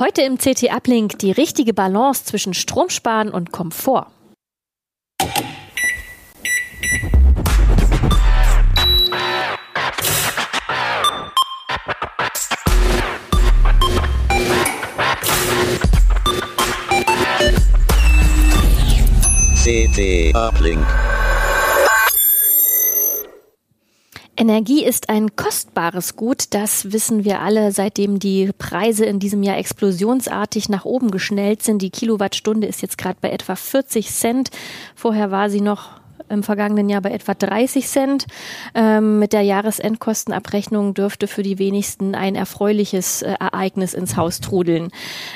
Heute im CT Uplink die richtige Balance zwischen Stromsparen und Komfort. CT Uplink. Energie ist ein kostbares Gut, das wissen wir alle, seitdem die Preise in diesem Jahr explosionsartig nach oben geschnellt sind. Die Kilowattstunde ist jetzt gerade bei etwa 40 Cent. Vorher war sie noch im vergangenen Jahr bei etwa 30 Cent. Ähm, mit der Jahresendkostenabrechnung dürfte für die wenigsten ein erfreuliches äh, Ereignis ins Haus trudeln.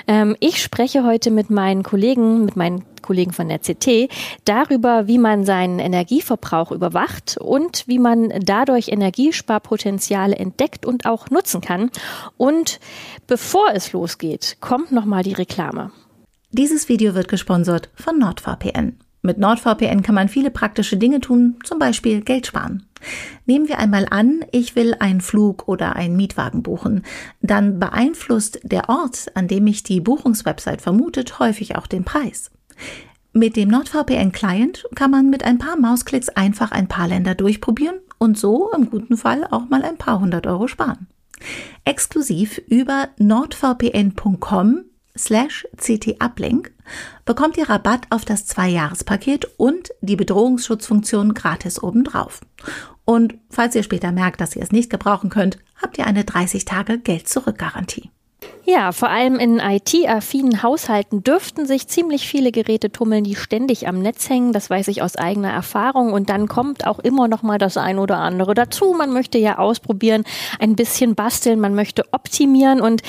Ähm, ich spreche heute mit meinen Kollegen, mit meinen Kollegen von der CT, darüber, wie man seinen Energieverbrauch überwacht und wie man dadurch Energiesparpotenziale entdeckt und auch nutzen kann. Und bevor es losgeht, kommt nochmal die Reklame. Dieses Video wird gesponsert von NordVPN. Mit NordVPN kann man viele praktische Dinge tun, zum Beispiel Geld sparen. Nehmen wir einmal an, ich will einen Flug oder einen Mietwagen buchen. Dann beeinflusst der Ort, an dem mich die Buchungswebsite vermutet, häufig auch den Preis. Mit dem NordVPN-Client kann man mit ein paar Mausklicks einfach ein paar Länder durchprobieren und so im guten Fall auch mal ein paar hundert Euro sparen. Exklusiv über nordvpn.com slash ctuplink bekommt ihr Rabatt auf das Zwei-Jahres-Paket und die Bedrohungsschutzfunktion gratis obendrauf. Und falls ihr später merkt, dass ihr es nicht gebrauchen könnt, habt ihr eine 30 Tage Geld-Zurück-Garantie. Ja, vor allem in IT-affinen Haushalten dürften sich ziemlich viele Geräte tummeln, die ständig am Netz hängen. Das weiß ich aus eigener Erfahrung. Und dann kommt auch immer noch mal das ein oder andere dazu. Man möchte ja ausprobieren, ein bisschen basteln, man möchte optimieren und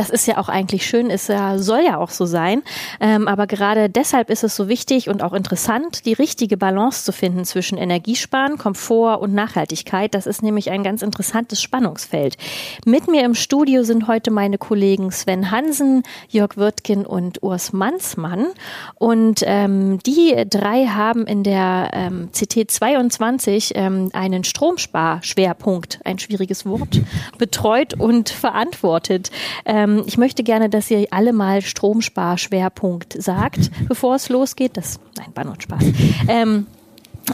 das ist ja auch eigentlich schön, ist ja, soll ja auch so sein. Ähm, aber gerade deshalb ist es so wichtig und auch interessant, die richtige Balance zu finden zwischen Energiesparen, Komfort und Nachhaltigkeit. Das ist nämlich ein ganz interessantes Spannungsfeld. Mit mir im Studio sind heute meine Kollegen Sven Hansen, Jörg Wirtgen und Urs Mansmann. Und ähm, die drei haben in der ähm, CT 22 ähm, einen Stromsparschwerpunkt, ein schwieriges Wort, betreut und verantwortet. Ähm, ähm, ich möchte gerne, dass ihr alle mal Stromsparschwerpunkt sagt, bevor es losgeht. Das, nein, Bann und Spaß. Ähm,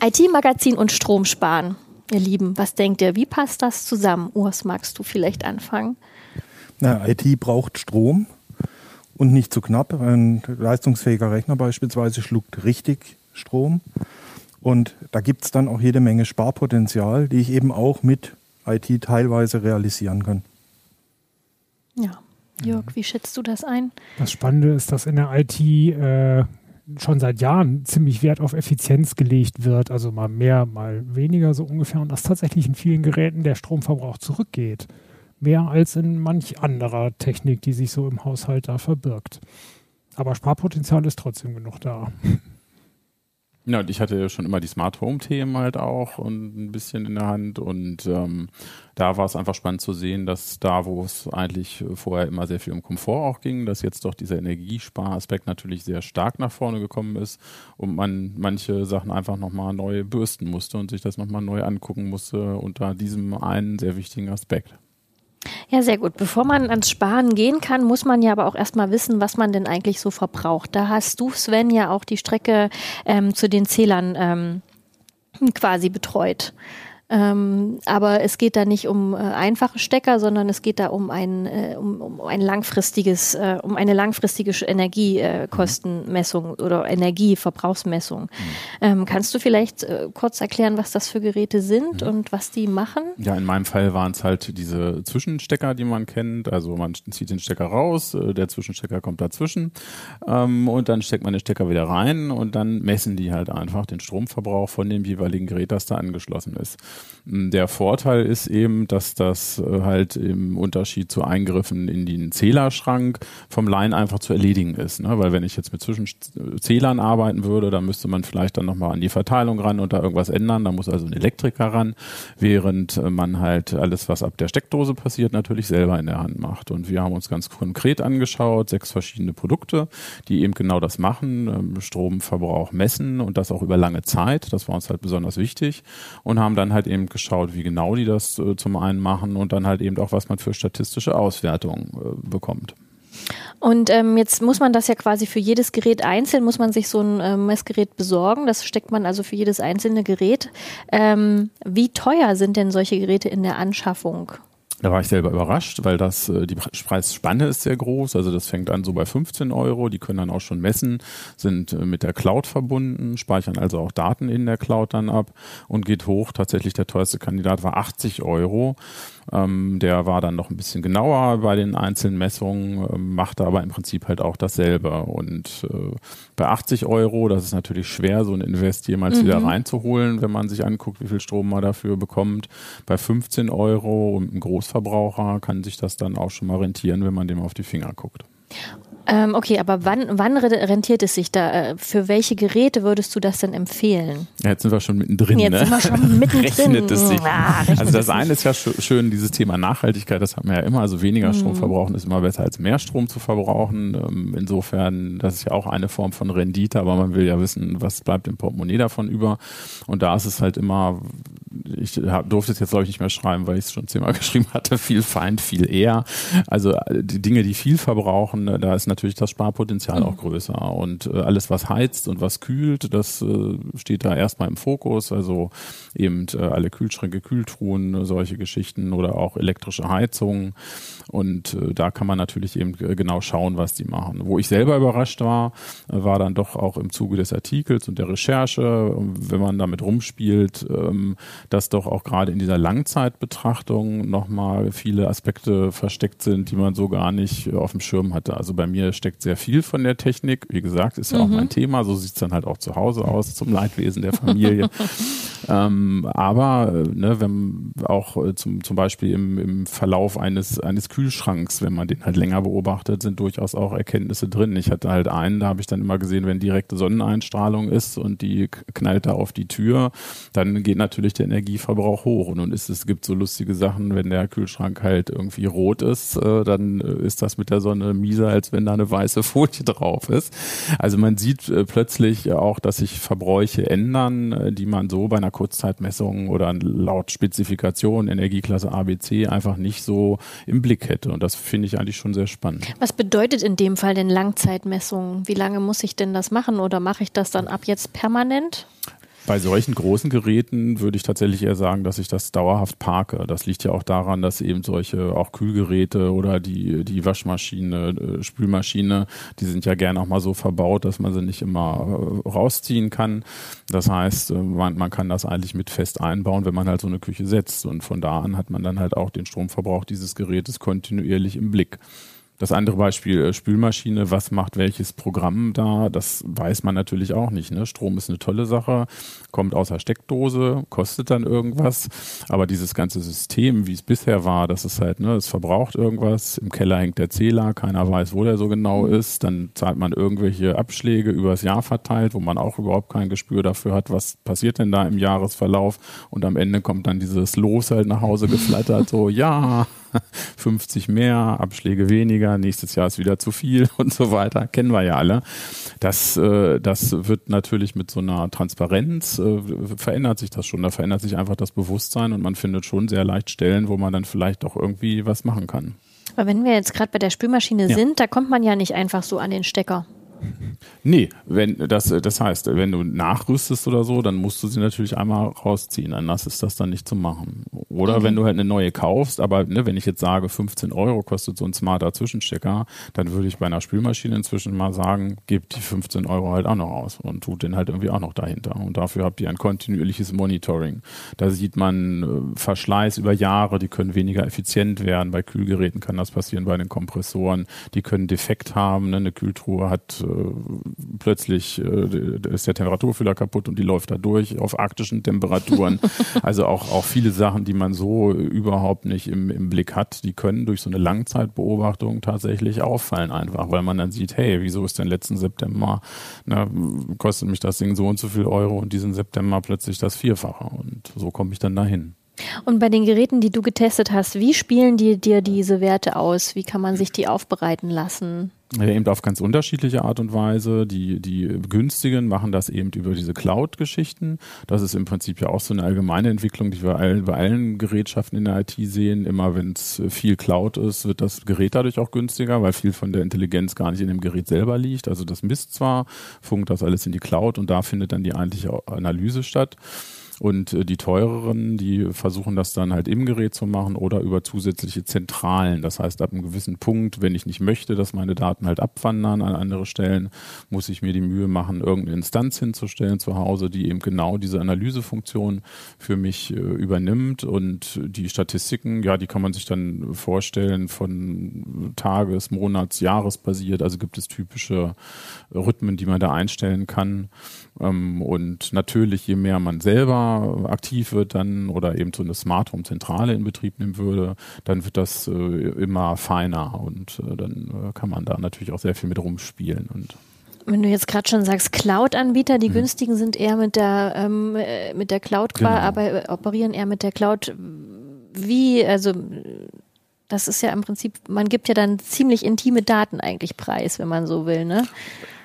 IT-Magazin und Stromsparen. Ihr Lieben, was denkt ihr? Wie passt das zusammen? Urs, magst du vielleicht anfangen? Na, IT braucht Strom und nicht zu knapp. Ein leistungsfähiger Rechner beispielsweise schluckt richtig Strom. Und da gibt es dann auch jede Menge Sparpotenzial, die ich eben auch mit IT teilweise realisieren kann. Ja. Jörg, wie schätzt du das ein? Das Spannende ist, dass in der IT äh, schon seit Jahren ziemlich Wert auf Effizienz gelegt wird, also mal mehr, mal weniger so ungefähr, und dass tatsächlich in vielen Geräten der Stromverbrauch zurückgeht. Mehr als in manch anderer Technik, die sich so im Haushalt da verbirgt. Aber Sparpotenzial ist trotzdem genug da. Ja, und ich hatte schon immer die Smart Home Themen halt auch und ein bisschen in der Hand und ähm, da war es einfach spannend zu sehen, dass da, wo es eigentlich vorher immer sehr viel um Komfort auch ging, dass jetzt doch dieser Energiesparaspekt natürlich sehr stark nach vorne gekommen ist und man manche Sachen einfach nochmal neu bürsten musste und sich das nochmal neu angucken musste unter diesem einen sehr wichtigen Aspekt. Ja, sehr gut. Bevor man ans Sparen gehen kann, muss man ja aber auch erstmal wissen, was man denn eigentlich so verbraucht. Da hast du, Sven, ja auch die Strecke ähm, zu den Zählern ähm, quasi betreut. Ähm, aber es geht da nicht um äh, einfache Stecker, sondern es geht da um ein, äh, um, um ein langfristiges, äh, um eine langfristige Energiekostenmessung oder Energieverbrauchsmessung. Mhm. Ähm, kannst du vielleicht äh, kurz erklären, was das für Geräte sind mhm. und was die machen? Ja, in meinem Fall waren es halt diese Zwischenstecker, die man kennt. Also man zieht den Stecker raus, äh, der Zwischenstecker kommt dazwischen ähm, und dann steckt man den Stecker wieder rein und dann messen die halt einfach den Stromverbrauch von dem jeweiligen Gerät, das da angeschlossen ist. Der Vorteil ist eben, dass das äh, halt im Unterschied zu Eingriffen in den Zählerschrank vom Laien einfach zu erledigen ist. Ne? Weil wenn ich jetzt mit Zwischenzählern arbeiten würde, dann müsste man vielleicht dann nochmal an die Verteilung ran und da irgendwas ändern. Da muss also ein Elektriker ran, während äh, man halt alles, was ab der Steckdose passiert, natürlich selber in der Hand macht. Und wir haben uns ganz konkret angeschaut, sechs verschiedene Produkte, die eben genau das machen, ähm, Stromverbrauch messen und das auch über lange Zeit. Das war uns halt besonders wichtig und haben dann halt eben geschaut, wie genau die das äh, zum einen machen und dann halt eben auch, was man für statistische Auswertungen äh, bekommt. Und ähm, jetzt muss man das ja quasi für jedes Gerät einzeln, muss man sich so ein äh, Messgerät besorgen. Das steckt man also für jedes einzelne Gerät. Ähm, wie teuer sind denn solche Geräte in der Anschaffung? Da war ich selber überrascht, weil das äh, die Preisspanne ist sehr groß. Also das fängt an so bei 15 Euro. Die können dann auch schon messen, sind äh, mit der Cloud verbunden, speichern also auch Daten in der Cloud dann ab und geht hoch. Tatsächlich der teuerste Kandidat war 80 Euro. Ähm, der war dann noch ein bisschen genauer bei den einzelnen Messungen, äh, machte aber im Prinzip halt auch dasselbe. Und äh, bei 80 Euro, das ist natürlich schwer, so ein Invest jemals mhm. wieder reinzuholen, wenn man sich anguckt, wie viel Strom man dafür bekommt. Bei 15 Euro und einem Großverbraucher kann sich das dann auch schon mal rentieren, wenn man dem auf die Finger guckt. Ähm, okay, aber wann, wann rentiert es sich da? Äh, für welche Geräte würdest du das denn empfehlen? Ja, jetzt sind wir schon mittendrin. Jetzt ne? sind wir schon mittendrin. rechnet es sich. Ah, also das eine ist ja schön, dieses Thema Nachhaltigkeit, das haben wir ja immer. Also weniger Strom mhm. verbrauchen ist immer besser als mehr Strom zu verbrauchen. Ähm, insofern, das ist ja auch eine Form von Rendite, aber man will ja wissen, was bleibt im Portemonnaie davon über. Und da ist es halt immer, ich durfte es jetzt glaube ich nicht mehr schreiben, weil ich es schon zehnmal geschrieben hatte, viel Feind, viel eher. Also äh, die Dinge, die viel verbrauchen, da ist natürlich das Sparpotenzial mhm. auch größer. Und äh, alles, was heizt und was kühlt, das äh, steht da erstmal im Fokus. Also eben äh, alle Kühlschränke, Kühltruhen, solche Geschichten oder auch elektrische Heizungen. Und äh, da kann man natürlich eben genau schauen, was die machen. Wo ich selber überrascht war, äh, war dann doch auch im Zuge des Artikels und der Recherche, wenn man damit rumspielt, ähm, dass doch auch gerade in dieser Langzeitbetrachtung nochmal viele Aspekte versteckt sind, die man so gar nicht auf dem Schirm hatte. Also bei mir steckt sehr viel von der Technik. Wie gesagt, ist ja mhm. auch mein Thema. So sieht es dann halt auch zu Hause aus, zum Leidwesen der Familie. ähm, aber äh, ne, wenn auch äh, zum, zum Beispiel im, im Verlauf eines, eines Kühlschranks, wenn man den halt länger beobachtet, sind durchaus auch Erkenntnisse drin. Ich hatte halt einen, da habe ich dann immer gesehen, wenn direkte Sonneneinstrahlung ist und die knallt da auf die Tür, dann geht natürlich der Energieverbrauch hoch. Und nun ist es gibt so lustige Sachen, wenn der Kühlschrank halt irgendwie rot ist, äh, dann ist das mit der Sonne mieser, als wenn da eine weiße Folie drauf ist. Also man sieht äh, plötzlich auch, dass sich Verbräuche ändern, äh, die man so bei einer Kurzzeitmessung oder laut Spezifikation Energieklasse ABC einfach nicht so im Blick hätte. Und das finde ich eigentlich schon sehr spannend. Was bedeutet in dem Fall denn Langzeitmessung? Wie lange muss ich denn das machen oder mache ich das dann ab jetzt permanent? Bei solchen großen Geräten würde ich tatsächlich eher sagen, dass ich das dauerhaft parke. Das liegt ja auch daran, dass eben solche auch Kühlgeräte oder die, die Waschmaschine, äh, Spülmaschine, die sind ja gerne auch mal so verbaut, dass man sie nicht immer äh, rausziehen kann. Das heißt, äh, man, man kann das eigentlich mit fest einbauen, wenn man halt so eine Küche setzt. Und von da an hat man dann halt auch den Stromverbrauch dieses Gerätes kontinuierlich im Blick. Das andere Beispiel äh, Spülmaschine, was macht welches Programm da, das weiß man natürlich auch nicht. Ne? Strom ist eine tolle Sache, kommt aus der Steckdose, kostet dann irgendwas, aber dieses ganze System, wie es bisher war, das ist halt, ne, es verbraucht irgendwas, im Keller hängt der Zähler, keiner weiß, wo der so genau ist, dann zahlt man irgendwelche Abschläge übers Jahr verteilt, wo man auch überhaupt kein Gespür dafür hat, was passiert denn da im Jahresverlauf. Und am Ende kommt dann dieses Los halt nach Hause geflattert, so ja, 50 mehr, Abschläge weniger, nächstes Jahr ist wieder zu viel und so weiter, kennen wir ja alle. Das, äh, das wird natürlich mit so einer Transparenz, äh, verändert sich das schon. Da verändert sich einfach das Bewusstsein und man findet schon sehr leicht Stellen, wo man dann vielleicht auch irgendwie was machen kann. Aber wenn wir jetzt gerade bei der Spülmaschine ja. sind, da kommt man ja nicht einfach so an den Stecker. Nee, wenn das, das heißt, wenn du nachrüstest oder so, dann musst du sie natürlich einmal rausziehen. Anders ist das dann nicht zu machen. Oder okay. wenn du halt eine neue kaufst, aber ne, wenn ich jetzt sage, 15 Euro kostet so ein smarter Zwischenstecker, dann würde ich bei einer Spülmaschine inzwischen mal sagen, gebt die 15 Euro halt auch noch aus und tut den halt irgendwie auch noch dahinter. Und dafür habt ihr ein kontinuierliches Monitoring. Da sieht man äh, Verschleiß über Jahre, die können weniger effizient werden. Bei Kühlgeräten kann das passieren, bei den Kompressoren, die können defekt haben. Ne? Eine Kühltruhe hat äh, plötzlich äh, ist der Temperaturfüller kaputt und die läuft da durch auf arktischen Temperaturen. also auch, auch viele Sachen, die man so überhaupt nicht im, im Blick hat, die können durch so eine Langzeitbeobachtung tatsächlich auffallen einfach, weil man dann sieht, hey, wieso ist denn letzten September, na, kostet mich das Ding so und so viel Euro und diesen September plötzlich das Vierfache und so komme ich dann dahin. Und bei den Geräten, die du getestet hast, wie spielen die dir diese Werte aus? Wie kann man sich die aufbereiten lassen? Ja, eben auf ganz unterschiedliche Art und Weise. Die, die günstigen machen das eben über diese Cloud-Geschichten. Das ist im Prinzip ja auch so eine allgemeine Entwicklung, die wir all, bei allen Gerätschaften in der IT sehen. Immer wenn es viel Cloud ist, wird das Gerät dadurch auch günstiger, weil viel von der Intelligenz gar nicht in dem Gerät selber liegt. Also das misst zwar, funkt das alles in die Cloud und da findet dann die eigentliche Analyse statt. Und äh, die teureren, die versuchen das dann halt im Gerät zu machen oder über zusätzliche Zentralen. Das heißt, ab einem gewissen Punkt, wenn ich nicht möchte, dass meine Daten halt abwandern an andere Stellen, muss ich mir die Mühe machen, irgendeine Instanz hinzustellen zu Hause, die eben genau diese Analysefunktion für mich äh, übernimmt. Und die Statistiken, ja, die kann man sich dann vorstellen von Tages-, Monats-, Jahres basiert. Also gibt es typische Rhythmen, die man da einstellen kann. Ähm, und natürlich, je mehr man selber aktiv wird dann oder eben so eine Smart Home Zentrale in Betrieb nehmen würde, dann wird das äh, immer feiner und äh, dann äh, kann man da natürlich auch sehr viel mit rumspielen und wenn du jetzt gerade schon sagst, Cloud-Anbieter, die hm. günstigen sind eher mit der ähm, mit der Cloud, genau. aber operieren eher mit der Cloud. Wie, also das ist ja im Prinzip, man gibt ja dann ziemlich intime Daten eigentlich preis, wenn man so will, ne?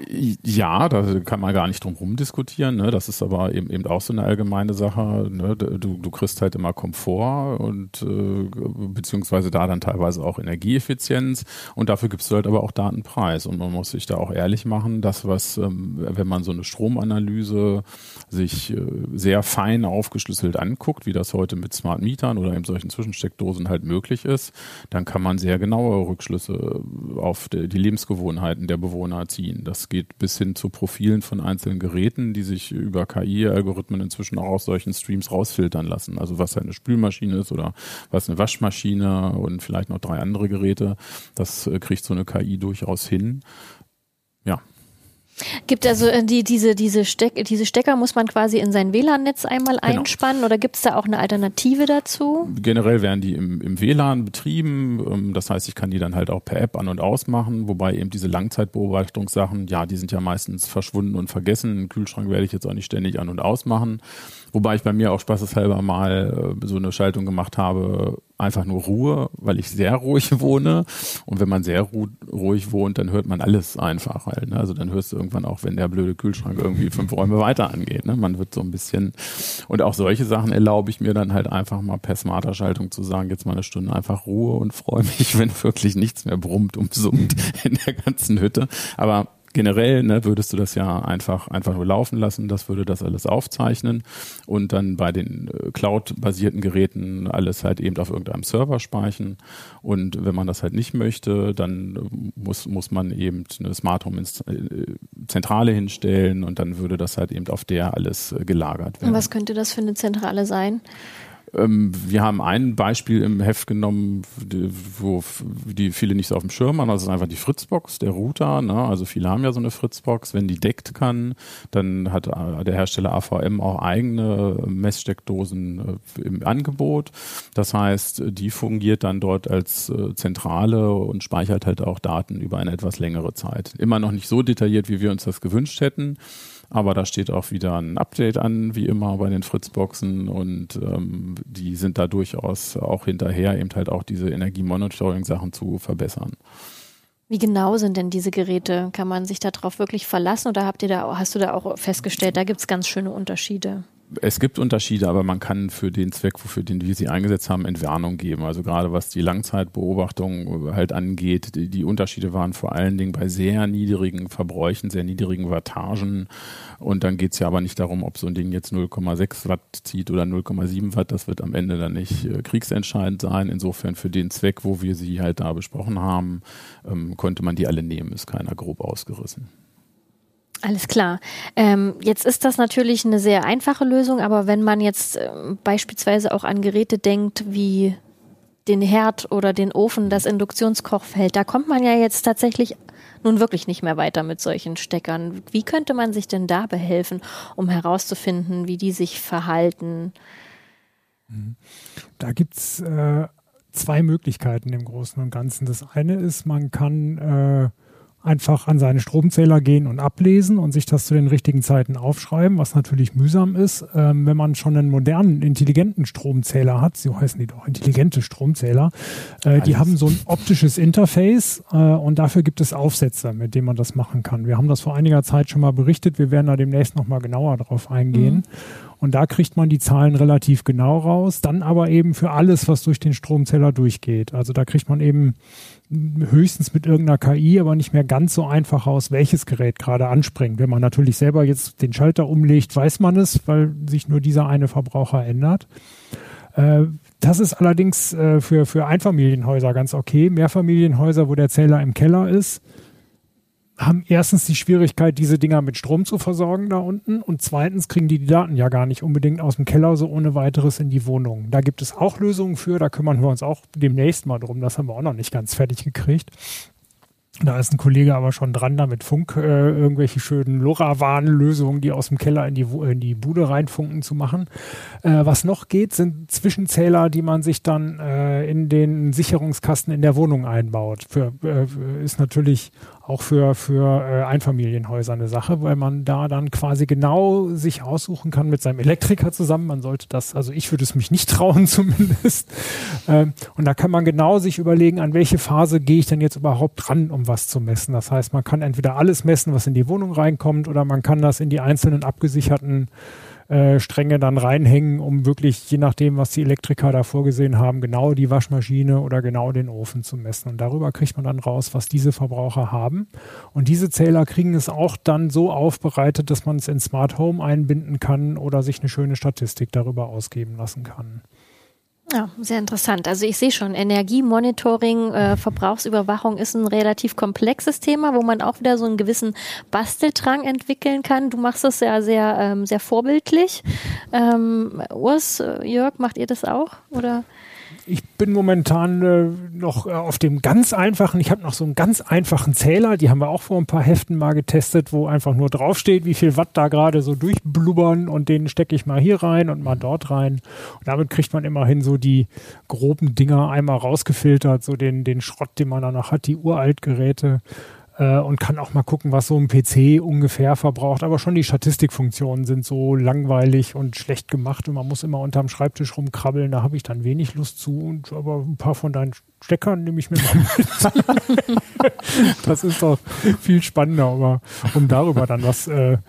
Ja, da kann man gar nicht drum rum diskutieren. Ne? Das ist aber eben, eben auch so eine allgemeine Sache. Ne? Du, du kriegst halt immer Komfort und äh, beziehungsweise da dann teilweise auch Energieeffizienz und dafür gibst du halt aber auch Datenpreis. Und man muss sich da auch ehrlich machen, dass was, ähm, wenn man so eine Stromanalyse sich äh, sehr fein aufgeschlüsselt anguckt, wie das heute mit Smart Mietern oder eben solchen Zwischensteckdosen halt möglich ist, dann kann man sehr genaue Rückschlüsse auf die, die Lebensgewohnheiten der Bewohner ziehen. Das geht bis hin zu Profilen von einzelnen Geräten, die sich über KI-Algorithmen inzwischen auch aus solchen Streams rausfiltern lassen. Also was eine Spülmaschine ist oder was eine Waschmaschine und vielleicht noch drei andere Geräte. Das äh, kriegt so eine KI durchaus hin. Ja, Gibt also äh, die, diese, diese, Steck, diese Stecker muss man quasi in sein WLAN-Netz einmal genau. einspannen oder gibt es da auch eine Alternative dazu? Generell werden die im, im WLAN betrieben. Ähm, das heißt, ich kann die dann halt auch per App an- und ausmachen, wobei eben diese Langzeitbeobachtungssachen, ja, die sind ja meistens verschwunden und vergessen. Einen Kühlschrank werde ich jetzt auch nicht ständig an- und ausmachen. Wobei ich bei mir auch spaßeshalber mal äh, so eine Schaltung gemacht habe, einfach nur Ruhe, weil ich sehr ruhig wohne. Und wenn man sehr ru ruhig wohnt, dann hört man alles einfach halt. Ne? Also dann hörst du irgendwann auch, wenn der blöde Kühlschrank irgendwie fünf Räume weiter angeht. Ne? Man wird so ein bisschen und auch solche Sachen erlaube ich mir dann halt einfach mal per smarter Schaltung zu sagen, jetzt mal eine Stunde einfach Ruhe und freue mich, wenn wirklich nichts mehr brummt und summt in der ganzen Hütte. Aber generell ne, würdest du das ja einfach, einfach nur laufen lassen, das würde das alles aufzeichnen und dann bei den äh, Cloud-basierten Geräten alles halt eben auf irgendeinem Server speichern. Und wenn man das halt nicht möchte, dann äh, muss, muss man eben eine Smart Home äh, Zentrale hinstellen und dann würde das halt eben auf der alles gelagert werden. Und was könnte das für eine Zentrale sein? Ähm, wir haben ein Beispiel im Heft genommen, wo die viele nicht so auf dem Schirm haben. Das ist einfach die Fritzbox, der Router. Ne? Also viele haben ja so eine Fritzbox. Wenn die deckt kann, dann hat äh, der Hersteller AVM auch eigene Messsteckdosen äh, im Angebot. Das heißt, die fungiert dann dort als äh, Zentrale und speichert halt auch Daten über eine etwas längere Zeit. Immer noch nicht so detailliert, wie wir uns das gewünscht hätten. Aber da steht auch wieder ein Update an, wie immer bei den Fritzboxen und ähm, die sind da durchaus auch hinterher, eben halt auch diese Energiemonitoring-Sachen zu verbessern. Wie genau sind denn diese Geräte? Kann man sich darauf wirklich verlassen oder habt ihr da, hast du da auch festgestellt, da gibt es ganz schöne Unterschiede? Es gibt Unterschiede, aber man kann für den Zweck, wofür den wir sie eingesetzt haben, Entwarnung geben. Also gerade was die Langzeitbeobachtung halt angeht, die, die Unterschiede waren vor allen Dingen bei sehr niedrigen Verbräuchen, sehr niedrigen Wattagen. Und dann geht es ja aber nicht darum, ob so ein Ding jetzt 0,6 Watt zieht oder 0,7 Watt. Das wird am Ende dann nicht äh, kriegsentscheidend sein. Insofern für den Zweck, wo wir sie halt da besprochen haben, ähm, konnte man die alle nehmen. Ist keiner grob ausgerissen. Alles klar. Ähm, jetzt ist das natürlich eine sehr einfache Lösung, aber wenn man jetzt äh, beispielsweise auch an Geräte denkt wie den Herd oder den Ofen, das Induktionskochfeld, da kommt man ja jetzt tatsächlich nun wirklich nicht mehr weiter mit solchen Steckern. Wie könnte man sich denn da behelfen, um herauszufinden, wie die sich verhalten? Da gibt's äh, zwei Möglichkeiten im Großen und Ganzen. Das eine ist, man kann äh, einfach an seine Stromzähler gehen und ablesen und sich das zu den richtigen Zeiten aufschreiben, was natürlich mühsam ist. Ähm, wenn man schon einen modernen, intelligenten Stromzähler hat, so heißen die doch, intelligente Stromzähler, äh, die haben so ein optisches Interface äh, und dafür gibt es Aufsätze, mit denen man das machen kann. Wir haben das vor einiger Zeit schon mal berichtet, wir werden da demnächst nochmal genauer drauf eingehen. Mhm. Und da kriegt man die Zahlen relativ genau raus, dann aber eben für alles, was durch den Stromzähler durchgeht. Also da kriegt man eben höchstens mit irgendeiner KI, aber nicht mehr ganz so einfach aus, welches Gerät gerade anspringt. Wenn man natürlich selber jetzt den Schalter umlegt, weiß man es, weil sich nur dieser eine Verbraucher ändert. Äh, das ist allerdings äh, für, für Einfamilienhäuser ganz okay. Mehrfamilienhäuser, wo der Zähler im Keller ist, haben erstens die Schwierigkeit, diese Dinger mit Strom zu versorgen da unten und zweitens kriegen die die Daten ja gar nicht unbedingt aus dem Keller so ohne weiteres in die Wohnung. Da gibt es auch Lösungen für, da kümmern wir uns auch demnächst mal drum, das haben wir auch noch nicht ganz fertig gekriegt. Da ist ein Kollege aber schon dran, da mit Funk äh, irgendwelche schönen LoRaWAN-Lösungen, die aus dem Keller in die, in die Bude reinfunken, zu machen. Äh, was noch geht, sind Zwischenzähler, die man sich dann äh, in den Sicherungskasten in der Wohnung einbaut. Für, äh, ist natürlich auch für, für äh, Einfamilienhäuser eine Sache, weil man da dann quasi genau sich aussuchen kann mit seinem Elektriker zusammen. Man sollte das, also ich würde es mich nicht trauen zumindest. Ähm, und da kann man genau sich überlegen, an welche Phase gehe ich denn jetzt überhaupt ran, um was zu messen. Das heißt, man kann entweder alles messen, was in die Wohnung reinkommt, oder man kann das in die einzelnen abgesicherten äh, Stränge dann reinhängen, um wirklich, je nachdem, was die Elektriker da vorgesehen haben, genau die Waschmaschine oder genau den Ofen zu messen. Und darüber kriegt man dann raus, was diese Verbraucher haben. Und diese Zähler kriegen es auch dann so aufbereitet, dass man es in Smart Home einbinden kann oder sich eine schöne Statistik darüber ausgeben lassen kann. Ja, sehr interessant. Also ich sehe schon, Energiemonitoring, äh, Verbrauchsüberwachung ist ein relativ komplexes Thema, wo man auch wieder so einen gewissen Basteldrang entwickeln kann. Du machst das ja sehr, ähm, sehr vorbildlich. Ähm, Urs, äh, Jörg, macht ihr das auch? Oder? Ich bin momentan äh, noch äh, auf dem ganz einfachen, ich habe noch so einen ganz einfachen Zähler, die haben wir auch vor ein paar Heften mal getestet, wo einfach nur draufsteht, wie viel Watt da gerade so durchblubbern und den stecke ich mal hier rein und mal dort rein. Und damit kriegt man immerhin so die groben Dinger einmal rausgefiltert, so den, den Schrott, den man danach hat, die Uraltgeräte äh, und kann auch mal gucken, was so ein PC ungefähr verbraucht. Aber schon die Statistikfunktionen sind so langweilig und schlecht gemacht und man muss immer unterm Schreibtisch rumkrabbeln. Da habe ich dann wenig Lust zu. Und aber ein paar von deinen Steckern nehme ich mir mal mit. das ist doch viel spannender, aber um darüber dann was äh,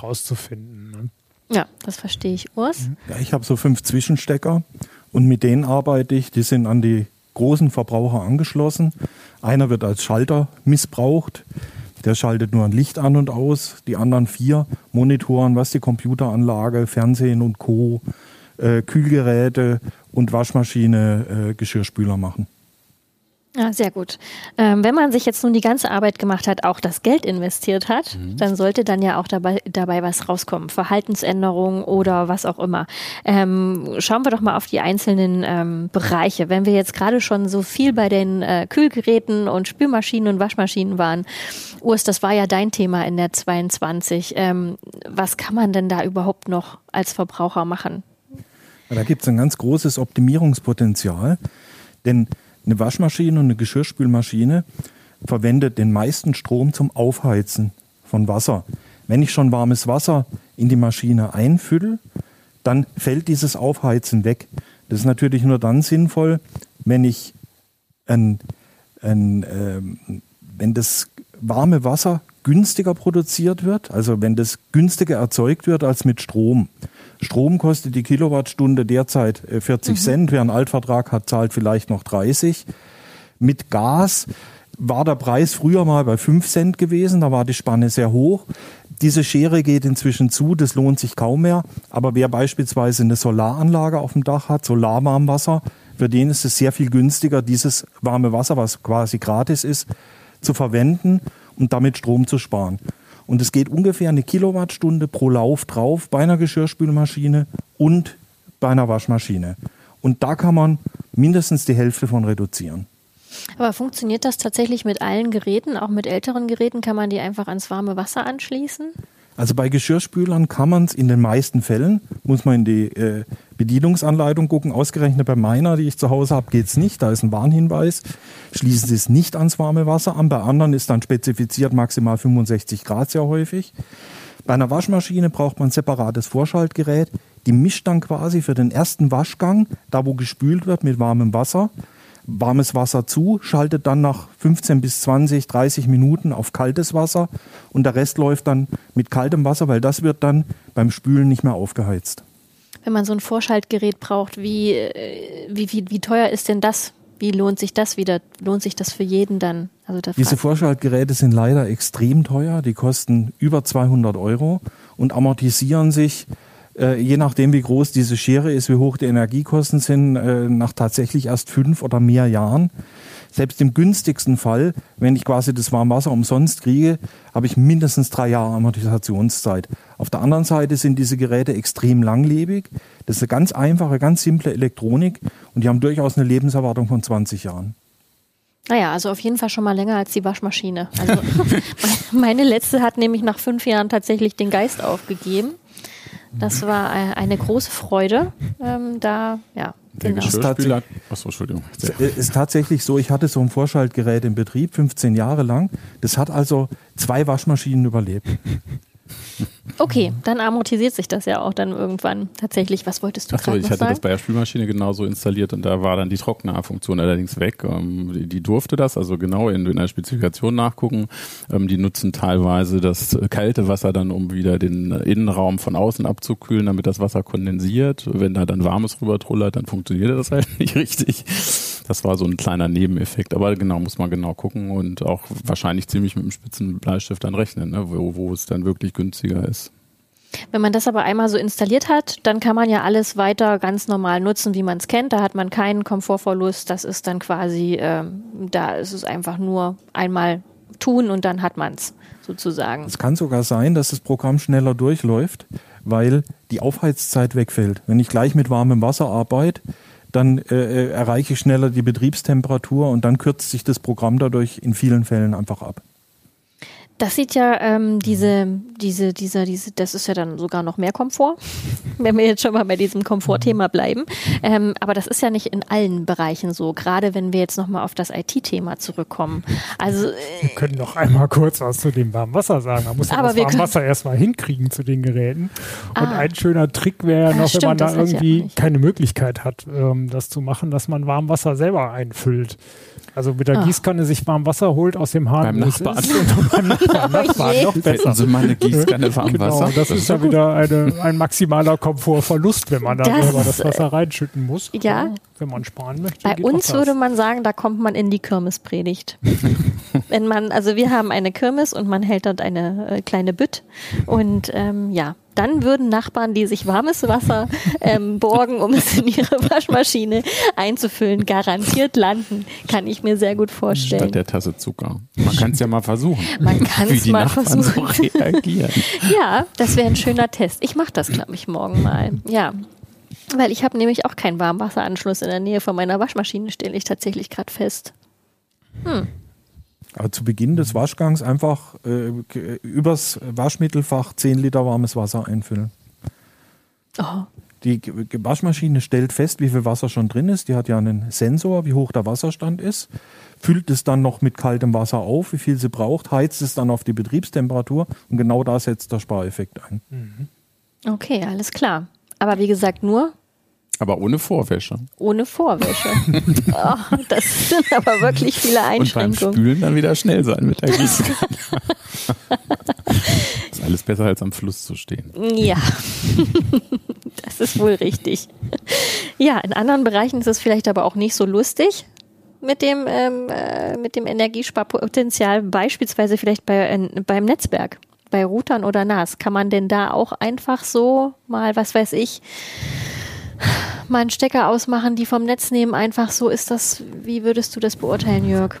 rauszufinden. Ne? Ja, das verstehe ich. Urs? Ja, ich habe so fünf Zwischenstecker und mit denen arbeite ich. Die sind an die großen Verbraucher angeschlossen. Einer wird als Schalter missbraucht. Der schaltet nur ein Licht an und aus. Die anderen vier monitoren, was die Computeranlage, Fernsehen und Co., äh, Kühlgeräte und Waschmaschine, äh, Geschirrspüler machen. Ja, sehr gut. Ähm, wenn man sich jetzt nun die ganze Arbeit gemacht hat, auch das Geld investiert hat, mhm. dann sollte dann ja auch dabei, dabei was rauskommen. Verhaltensänderungen oder was auch immer. Ähm, schauen wir doch mal auf die einzelnen ähm, Bereiche. Wenn wir jetzt gerade schon so viel bei den äh, Kühlgeräten und Spülmaschinen und Waschmaschinen waren, Urs, das war ja dein Thema in der 22. Ähm, was kann man denn da überhaupt noch als Verbraucher machen? Da gibt es ein ganz großes Optimierungspotenzial, denn eine Waschmaschine und eine Geschirrspülmaschine verwendet den meisten Strom zum Aufheizen von Wasser. Wenn ich schon warmes Wasser in die Maschine einfülle, dann fällt dieses Aufheizen weg. Das ist natürlich nur dann sinnvoll, wenn ich ein, ein, äh, wenn das warme Wasser günstiger produziert wird, also wenn das günstiger erzeugt wird als mit Strom. Strom kostet die Kilowattstunde derzeit 40 mhm. Cent. Wer einen Altvertrag hat, zahlt vielleicht noch 30. Mit Gas war der Preis früher mal bei 5 Cent gewesen, da war die Spanne sehr hoch. Diese Schere geht inzwischen zu, das lohnt sich kaum mehr. Aber wer beispielsweise eine Solaranlage auf dem Dach hat, Solarwarmwasser, für den ist es sehr viel günstiger, dieses warme Wasser, was quasi gratis ist, zu verwenden und damit Strom zu sparen. Und es geht ungefähr eine Kilowattstunde pro Lauf drauf bei einer Geschirrspülmaschine und bei einer Waschmaschine. Und da kann man mindestens die Hälfte von reduzieren. Aber funktioniert das tatsächlich mit allen Geräten? Auch mit älteren Geräten kann man die einfach ans warme Wasser anschließen? Also bei Geschirrspülern kann man es in den meisten Fällen, muss man in die äh, Bedienungsanleitung gucken. Ausgerechnet bei meiner, die ich zu Hause habe, geht es nicht. Da ist ein Warnhinweis. Schließen Sie es nicht ans warme Wasser an. Bei anderen ist dann spezifiziert maximal 65 Grad sehr häufig. Bei einer Waschmaschine braucht man ein separates Vorschaltgerät. Die mischt dann quasi für den ersten Waschgang, da wo gespült wird mit warmem Wasser, warmes Wasser zu, schaltet dann nach 15 bis 20, 30 Minuten auf kaltes Wasser und der Rest läuft dann mit kaltem Wasser, weil das wird dann beim Spülen nicht mehr aufgeheizt. Wenn man so ein Vorschaltgerät braucht, wie, äh, wie, wie, wie teuer ist denn das? Wie lohnt sich das wieder? Lohnt sich das für jeden dann? Also Diese Vorschaltgeräte sind leider extrem teuer. Die kosten über 200 Euro und amortisieren sich je nachdem, wie groß diese Schere ist, wie hoch die Energiekosten sind, äh, nach tatsächlich erst fünf oder mehr Jahren. Selbst im günstigsten Fall, wenn ich quasi das Warmwasser umsonst kriege, habe ich mindestens drei Jahre Amortisationszeit. Auf der anderen Seite sind diese Geräte extrem langlebig. Das ist eine ganz einfache, ganz simple Elektronik und die haben durchaus eine Lebenserwartung von 20 Jahren. Naja, also auf jeden Fall schon mal länger als die Waschmaschine. Also meine letzte hat nämlich nach fünf Jahren tatsächlich den Geist aufgegeben. Das war äh, eine große Freude. Ähm, da, ja. Der genau. Geschirrspüler. Achso, Entschuldigung. Es ist tatsächlich so, ich hatte so ein Vorschaltgerät im Betrieb 15 Jahre lang. Das hat also zwei Waschmaschinen überlebt. Okay, dann amortisiert sich das ja auch dann irgendwann tatsächlich. Was wolltest du Achso, ich hatte sagen? das bei der Spülmaschine genauso installiert und da war dann die Trocknerfunktion allerdings weg. Ähm, die, durfte das, also genau in, in der Spezifikation nachgucken. Ähm, die nutzen teilweise das kalte Wasser dann, um wieder den Innenraum von außen abzukühlen, damit das Wasser kondensiert. Wenn da dann warmes rüber trullert, dann funktioniert das halt nicht richtig. Das war so ein kleiner Nebeneffekt. Aber genau, muss man genau gucken und auch wahrscheinlich ziemlich mit dem spitzen Bleistift dann rechnen, ne? wo, wo es dann wirklich günstiger ist. Wenn man das aber einmal so installiert hat, dann kann man ja alles weiter ganz normal nutzen, wie man es kennt. Da hat man keinen Komfortverlust. Das ist dann quasi, ähm, da ist es einfach nur einmal tun und dann hat man es sozusagen. Es kann sogar sein, dass das Programm schneller durchläuft, weil die Aufheizzeit wegfällt. Wenn ich gleich mit warmem Wasser arbeite, dann äh, äh, erreiche ich schneller die Betriebstemperatur und dann kürzt sich das Programm dadurch in vielen Fällen einfach ab. Das sieht ja ähm, diese, diese, dieser, diese, das ist ja dann sogar noch mehr Komfort, wenn wir jetzt schon mal bei diesem Komfortthema bleiben. Ähm, aber das ist ja nicht in allen Bereichen so, gerade wenn wir jetzt nochmal auf das IT-Thema zurückkommen. Also äh, wir können noch einmal kurz was zu dem warmen Wasser sagen. Man muss ja das warme Wasser erstmal hinkriegen zu den Geräten. Und ah, ein schöner Trick wäre ja noch, stimmt, wenn man da irgendwie keine Möglichkeit hat, ähm, das zu machen, dass man warm Wasser selber einfüllt. Also mit der ah. Gießkanne sich warm Wasser holt aus dem Hahn. Beim Nachbarn. Nachbarn, oh noch besser. Sie mal eine Gießkanne warm genau, Wasser. Das, das ist ja wieder eine, ein maximaler Komfortverlust, wenn man da das, selber das Wasser reinschütten muss. Ja. Wenn man sparen möchte. Bei uns würde man sagen, da kommt man in die Kirmespredigt. wenn man, also wir haben eine Kirmes und man hält dort eine äh, kleine Bütt und ähm, ja, dann würden Nachbarn, die sich warmes Wasser ähm, borgen, um es in ihre Waschmaschine einzufüllen, garantiert landen. Kann ich mir sehr gut vorstellen. Statt der Tasse Zucker. Man kann es ja mal versuchen. Man kann es mal Nachbarn versuchen. So reagieren. ja, das wäre ein schöner Test. Ich mache das, glaube ich, morgen mal. Ja. Weil ich habe nämlich auch keinen Warmwasseranschluss in der Nähe von meiner Waschmaschine, stelle ich tatsächlich gerade fest. Hm. Aber zu Beginn des Waschgangs einfach äh, übers Waschmittelfach 10 Liter warmes Wasser einfüllen. Oh. Die Waschmaschine stellt fest, wie viel Wasser schon drin ist. Die hat ja einen Sensor, wie hoch der Wasserstand ist. Füllt es dann noch mit kaltem Wasser auf, wie viel sie braucht, heizt es dann auf die Betriebstemperatur und genau da setzt der Spareffekt ein. Mhm. Okay, alles klar. Aber wie gesagt, nur aber ohne Vorwäsche. Ohne Vorwäsche. oh, das sind aber wirklich viele Einschränkungen. Und beim Spülen dann wieder schnell sein mit der Gießkanne. ist alles besser als am Fluss zu stehen. Ja. das ist wohl richtig. Ja, in anderen Bereichen ist es vielleicht aber auch nicht so lustig mit dem, ähm, äh, mit dem Energiesparpotenzial, beispielsweise vielleicht bei, äh, beim Netzwerk, bei Routern oder NAS. Kann man denn da auch einfach so mal, was weiß ich, mal einen Stecker ausmachen, die vom Netz nehmen, einfach so ist das, wie würdest du das beurteilen, Jörg?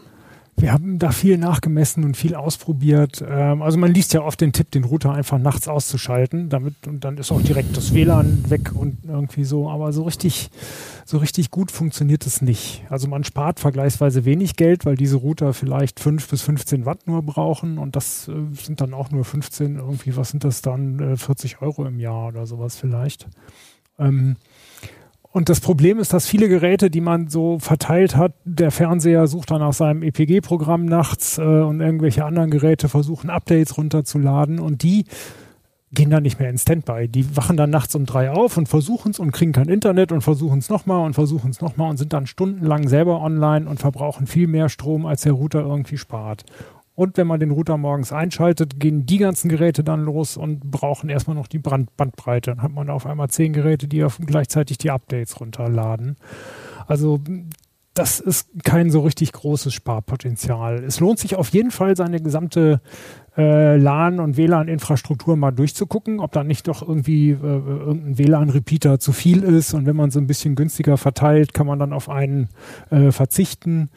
Wir haben da viel nachgemessen und viel ausprobiert. Ähm, also man liest ja oft den Tipp, den Router einfach nachts auszuschalten, damit und dann ist auch direkt das WLAN weg und irgendwie so. Aber so richtig, so richtig gut funktioniert es nicht. Also man spart vergleichsweise wenig Geld, weil diese Router vielleicht 5 bis 15 Watt nur brauchen und das äh, sind dann auch nur 15 irgendwie. Was sind das dann? Äh, 40 Euro im Jahr oder sowas vielleicht. Ähm, und das Problem ist, dass viele Geräte, die man so verteilt hat, der Fernseher sucht dann nach seinem EPG-Programm nachts äh, und irgendwelche anderen Geräte versuchen Updates runterzuladen und die gehen dann nicht mehr in Standby. Die wachen dann nachts um drei auf und versuchen es und kriegen kein Internet und versuchen es nochmal und versuchen es nochmal und sind dann stundenlang selber online und verbrauchen viel mehr Strom, als der Router irgendwie spart. Und wenn man den Router morgens einschaltet, gehen die ganzen Geräte dann los und brauchen erstmal noch die Brand Bandbreite. Dann hat man auf einmal zehn Geräte, die auf gleichzeitig die Updates runterladen. Also das ist kein so richtig großes Sparpotenzial. Es lohnt sich auf jeden Fall, seine gesamte äh, LAN- und WLAN-Infrastruktur mal durchzugucken, ob da nicht doch irgendwie äh, irgendein WLAN-Repeater zu viel ist. Und wenn man so ein bisschen günstiger verteilt, kann man dann auf einen äh, verzichten.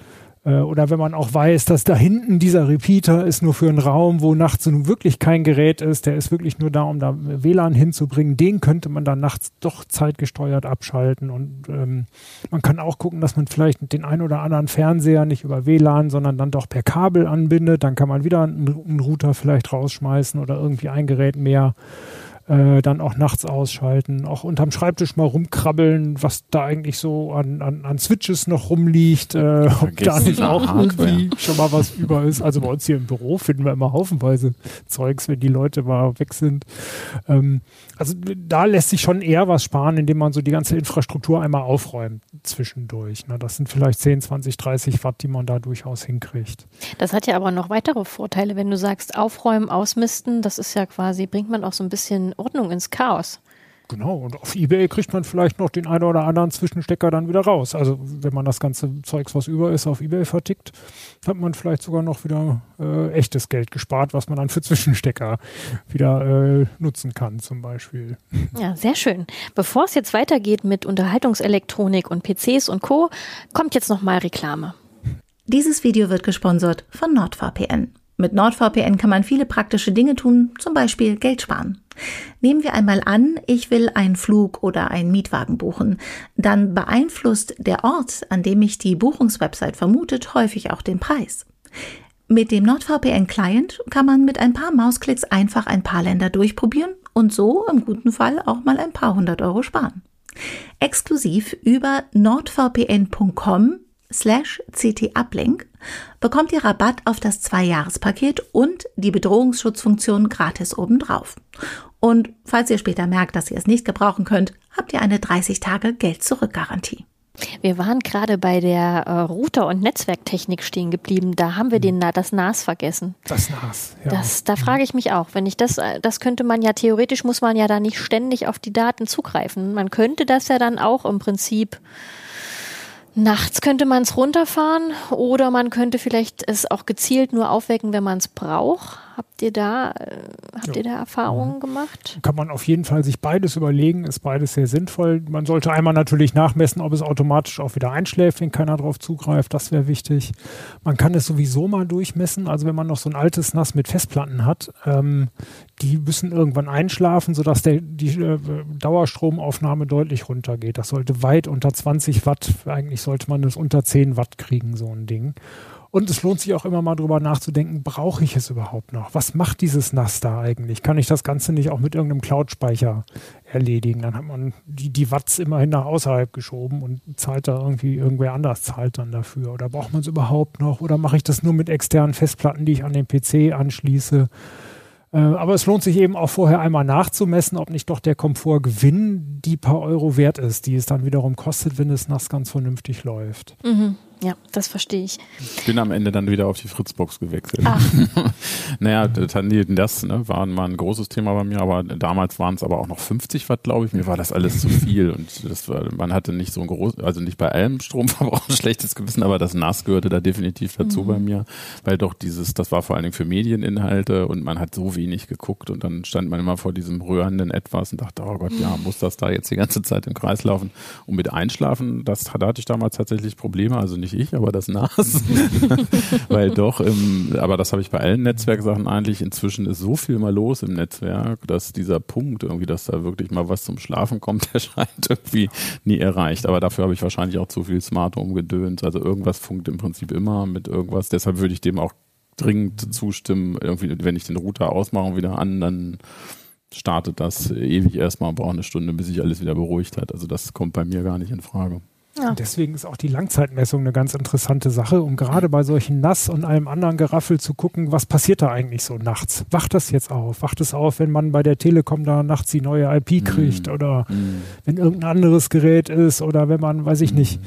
Äh, oder wenn man auch weiß, dass da hinten dieser Repeater ist nur für einen Raum, wo nachts nun wirklich kein Gerät ist, der ist wirklich nur da, um da WLAN hinzubringen, den könnte man dann nachts doch zeitgesteuert abschalten. Und ähm, man kann auch gucken, dass man vielleicht den einen oder anderen Fernseher nicht über WLAN, sondern dann doch per Kabel anbindet. Dann kann man wieder einen Router vielleicht rausschmeißen oder irgendwie ein Gerät mehr äh, dann auch nachts ausschalten, auch unterm Schreibtisch mal rumkrabbeln, was da eigentlich so an, an, an Switches noch rumliegt, äh, ob da nicht auch irgendwie schon mal was über ist. Also bei uns hier im Büro finden wir immer haufenweise Zeugs, wenn die Leute mal weg sind. Ähm, also da lässt sich schon eher was sparen, indem man so die ganze Infrastruktur einmal aufräumt zwischendurch. Ne? Das sind vielleicht 10, 20, 30 Watt, die man da durchaus hinkriegt. Das hat ja aber noch weitere Vorteile, wenn du sagst, aufräumen, ausmisten, das ist ja quasi, bringt man auch so ein bisschen Ordnung ins Chaos. Genau, und auf Ebay kriegt man vielleicht noch den einen oder anderen Zwischenstecker dann wieder raus. Also wenn man das ganze Zeugs, was über ist, auf Ebay vertickt, hat man vielleicht sogar noch wieder äh, echtes Geld gespart, was man dann für Zwischenstecker wieder äh, nutzen kann zum Beispiel. Ja, sehr schön. Bevor es jetzt weitergeht mit Unterhaltungselektronik und PCs und Co., kommt jetzt nochmal Reklame. Dieses Video wird gesponsert von NordVPN. Mit NordVPN kann man viele praktische Dinge tun, zum Beispiel Geld sparen. Nehmen wir einmal an, ich will einen Flug oder einen Mietwagen buchen. Dann beeinflusst der Ort, an dem mich die Buchungswebsite vermutet, häufig auch den Preis. Mit dem NordVPN-Client kann man mit ein paar Mausklicks einfach ein paar Länder durchprobieren und so im guten Fall auch mal ein paar hundert Euro sparen. Exklusiv über nordvpn.com slash ctuplink bekommt ihr Rabatt auf das Zwei-Jahres-Paket und die Bedrohungsschutzfunktion gratis obendrauf. Und falls ihr später merkt, dass ihr es nicht gebrauchen könnt, habt ihr eine 30-Tage-Geld-Zurück-Garantie. Wir waren gerade bei der äh, Router- und Netzwerktechnik stehen geblieben. Da haben wir den, das NAS vergessen. Das NAS, ja. Das, da frage ich mich auch, wenn ich das, äh, das könnte man ja theoretisch, muss man ja da nicht ständig auf die Daten zugreifen. Man könnte das ja dann auch im Prinzip Nachts könnte man es runterfahren oder man könnte vielleicht es auch gezielt nur aufwecken, wenn man es braucht. Habt ihr da, äh, habt ja. ihr da Erfahrungen mhm. gemacht? Kann man auf jeden Fall sich beides überlegen, ist beides sehr sinnvoll. Man sollte einmal natürlich nachmessen, ob es automatisch auch wieder einschläft, wenn keiner drauf zugreift, das wäre wichtig. Man kann es sowieso mal durchmessen, also wenn man noch so ein altes NAS mit Festplatten hat, ähm, die müssen irgendwann einschlafen, sodass der, die äh, Dauerstromaufnahme deutlich runtergeht. Das sollte weit unter 20 Watt, eigentlich sollte man es unter 10 Watt kriegen, so ein Ding. Und es lohnt sich auch immer mal drüber nachzudenken, brauche ich es überhaupt noch? Was macht dieses NAS da eigentlich? Kann ich das Ganze nicht auch mit irgendeinem Cloud-Speicher erledigen? Dann hat man die, die Watts immerhin nach außerhalb geschoben und zahlt da irgendwie, irgendwer anders zahlt dann dafür. Oder braucht man es überhaupt noch? Oder mache ich das nur mit externen Festplatten, die ich an den PC anschließe? Äh, aber es lohnt sich eben auch vorher einmal nachzumessen, ob nicht doch der Komfortgewinn die paar Euro wert ist, die es dann wiederum kostet, wenn es nass ganz vernünftig läuft. Mhm. Ja, das verstehe ich. Ich bin am Ende dann wieder auf die Fritzbox gewechselt. Ach. naja, das ne, war mal ein großes Thema bei mir, aber damals waren es aber auch noch 50 Watt, glaube ich. Mir war das alles zu viel und das war, man hatte nicht so ein groß, also nicht bei allem Stromverbrauch ein schlechtes Gewissen, aber das NAS gehörte da definitiv dazu mhm. bei mir, weil doch dieses, das war vor allen Dingen für Medieninhalte und man hat so wenig geguckt und dann stand man immer vor diesem rührenden Etwas und dachte, oh Gott, ja, muss das da jetzt die ganze Zeit im Kreis laufen? Und mit Einschlafen, das da hatte ich damals tatsächlich Probleme, also nicht ich, aber das NAS. Weil doch, im, aber das habe ich bei allen Netzwerksachen eigentlich, inzwischen ist so viel mal los im Netzwerk, dass dieser Punkt irgendwie, dass da wirklich mal was zum Schlafen kommt, der scheint irgendwie nie erreicht. Aber dafür habe ich wahrscheinlich auch zu viel Smart Home gedönt. Also irgendwas funkt im Prinzip immer mit irgendwas. Deshalb würde ich dem auch dringend zustimmen. Irgendwie, wenn ich den Router ausmache und wieder an, dann startet das ewig erstmal, braucht eine Stunde, bis sich alles wieder beruhigt hat. Also das kommt bei mir gar nicht in Frage. Ja. Deswegen ist auch die Langzeitmessung eine ganz interessante Sache, um gerade bei solchen Nass und allem anderen Geraffel zu gucken, was passiert da eigentlich so nachts? Wacht das jetzt auf? Wacht es auf, wenn man bei der Telekom da nachts die neue IP kriegt mm. oder mm. wenn irgendein anderes Gerät ist oder wenn man, weiß ich mm. nicht,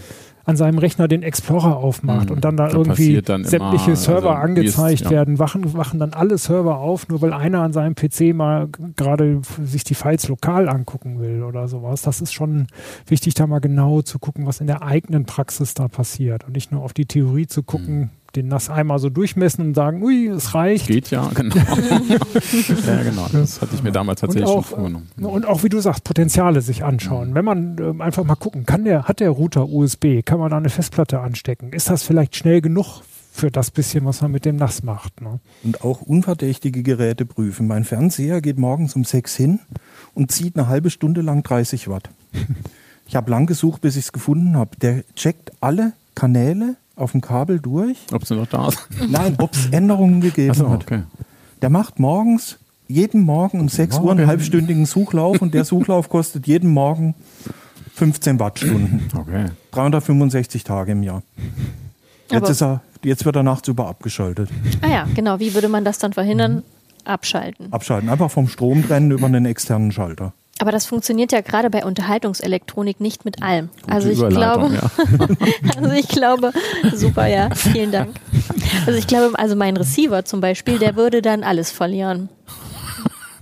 an seinem Rechner den Explorer aufmacht mhm. und dann da dann irgendwie dann sämtliche immer, Server also angezeigt ist, ja. werden, wachen, wachen dann alle Server auf, nur weil einer an seinem PC mal gerade sich die Files lokal angucken will oder sowas. Das ist schon wichtig, da mal genau zu gucken, was in der eigenen Praxis da passiert und nicht nur auf die Theorie zu gucken, mhm den Nass einmal so durchmessen und sagen, ui, es reicht. Geht ja, genau. ja, genau. Das hatte ich mir damals tatsächlich auch, schon vorgenommen. Und auch, wie du sagst, Potenziale sich anschauen. Mhm. Wenn man äh, einfach mal gucken, kann der, hat der Router USB, kann man da eine Festplatte anstecken? Ist das vielleicht schnell genug für das bisschen, was man mit dem Nass macht. Ne? Und auch unverdächtige Geräte prüfen. Mein Fernseher geht morgens um sechs hin und zieht eine halbe Stunde lang 30 Watt. ich habe lang gesucht, bis ich es gefunden habe. Der checkt alle Kanäle auf dem Kabel durch. Ob sie noch da sind? Nein, ob es Änderungen gegeben so, hat. Okay. Der macht morgens, jeden Morgen um 6 Uhr einen halbstündigen Suchlauf und der Suchlauf kostet jeden Morgen 15 Wattstunden. Okay. 365 Tage im Jahr. Jetzt, ist er, jetzt wird er nachts über abgeschaltet. Ah ja, genau. Wie würde man das dann verhindern? Mhm. Abschalten. Abschalten. Einfach vom Strom trennen über einen externen Schalter. Aber das funktioniert ja gerade bei Unterhaltungselektronik nicht mit allem. Gute also ich glaube, ja. also ich glaube, super, ja, vielen Dank. Also ich glaube, also mein Receiver zum Beispiel, der würde dann alles verlieren.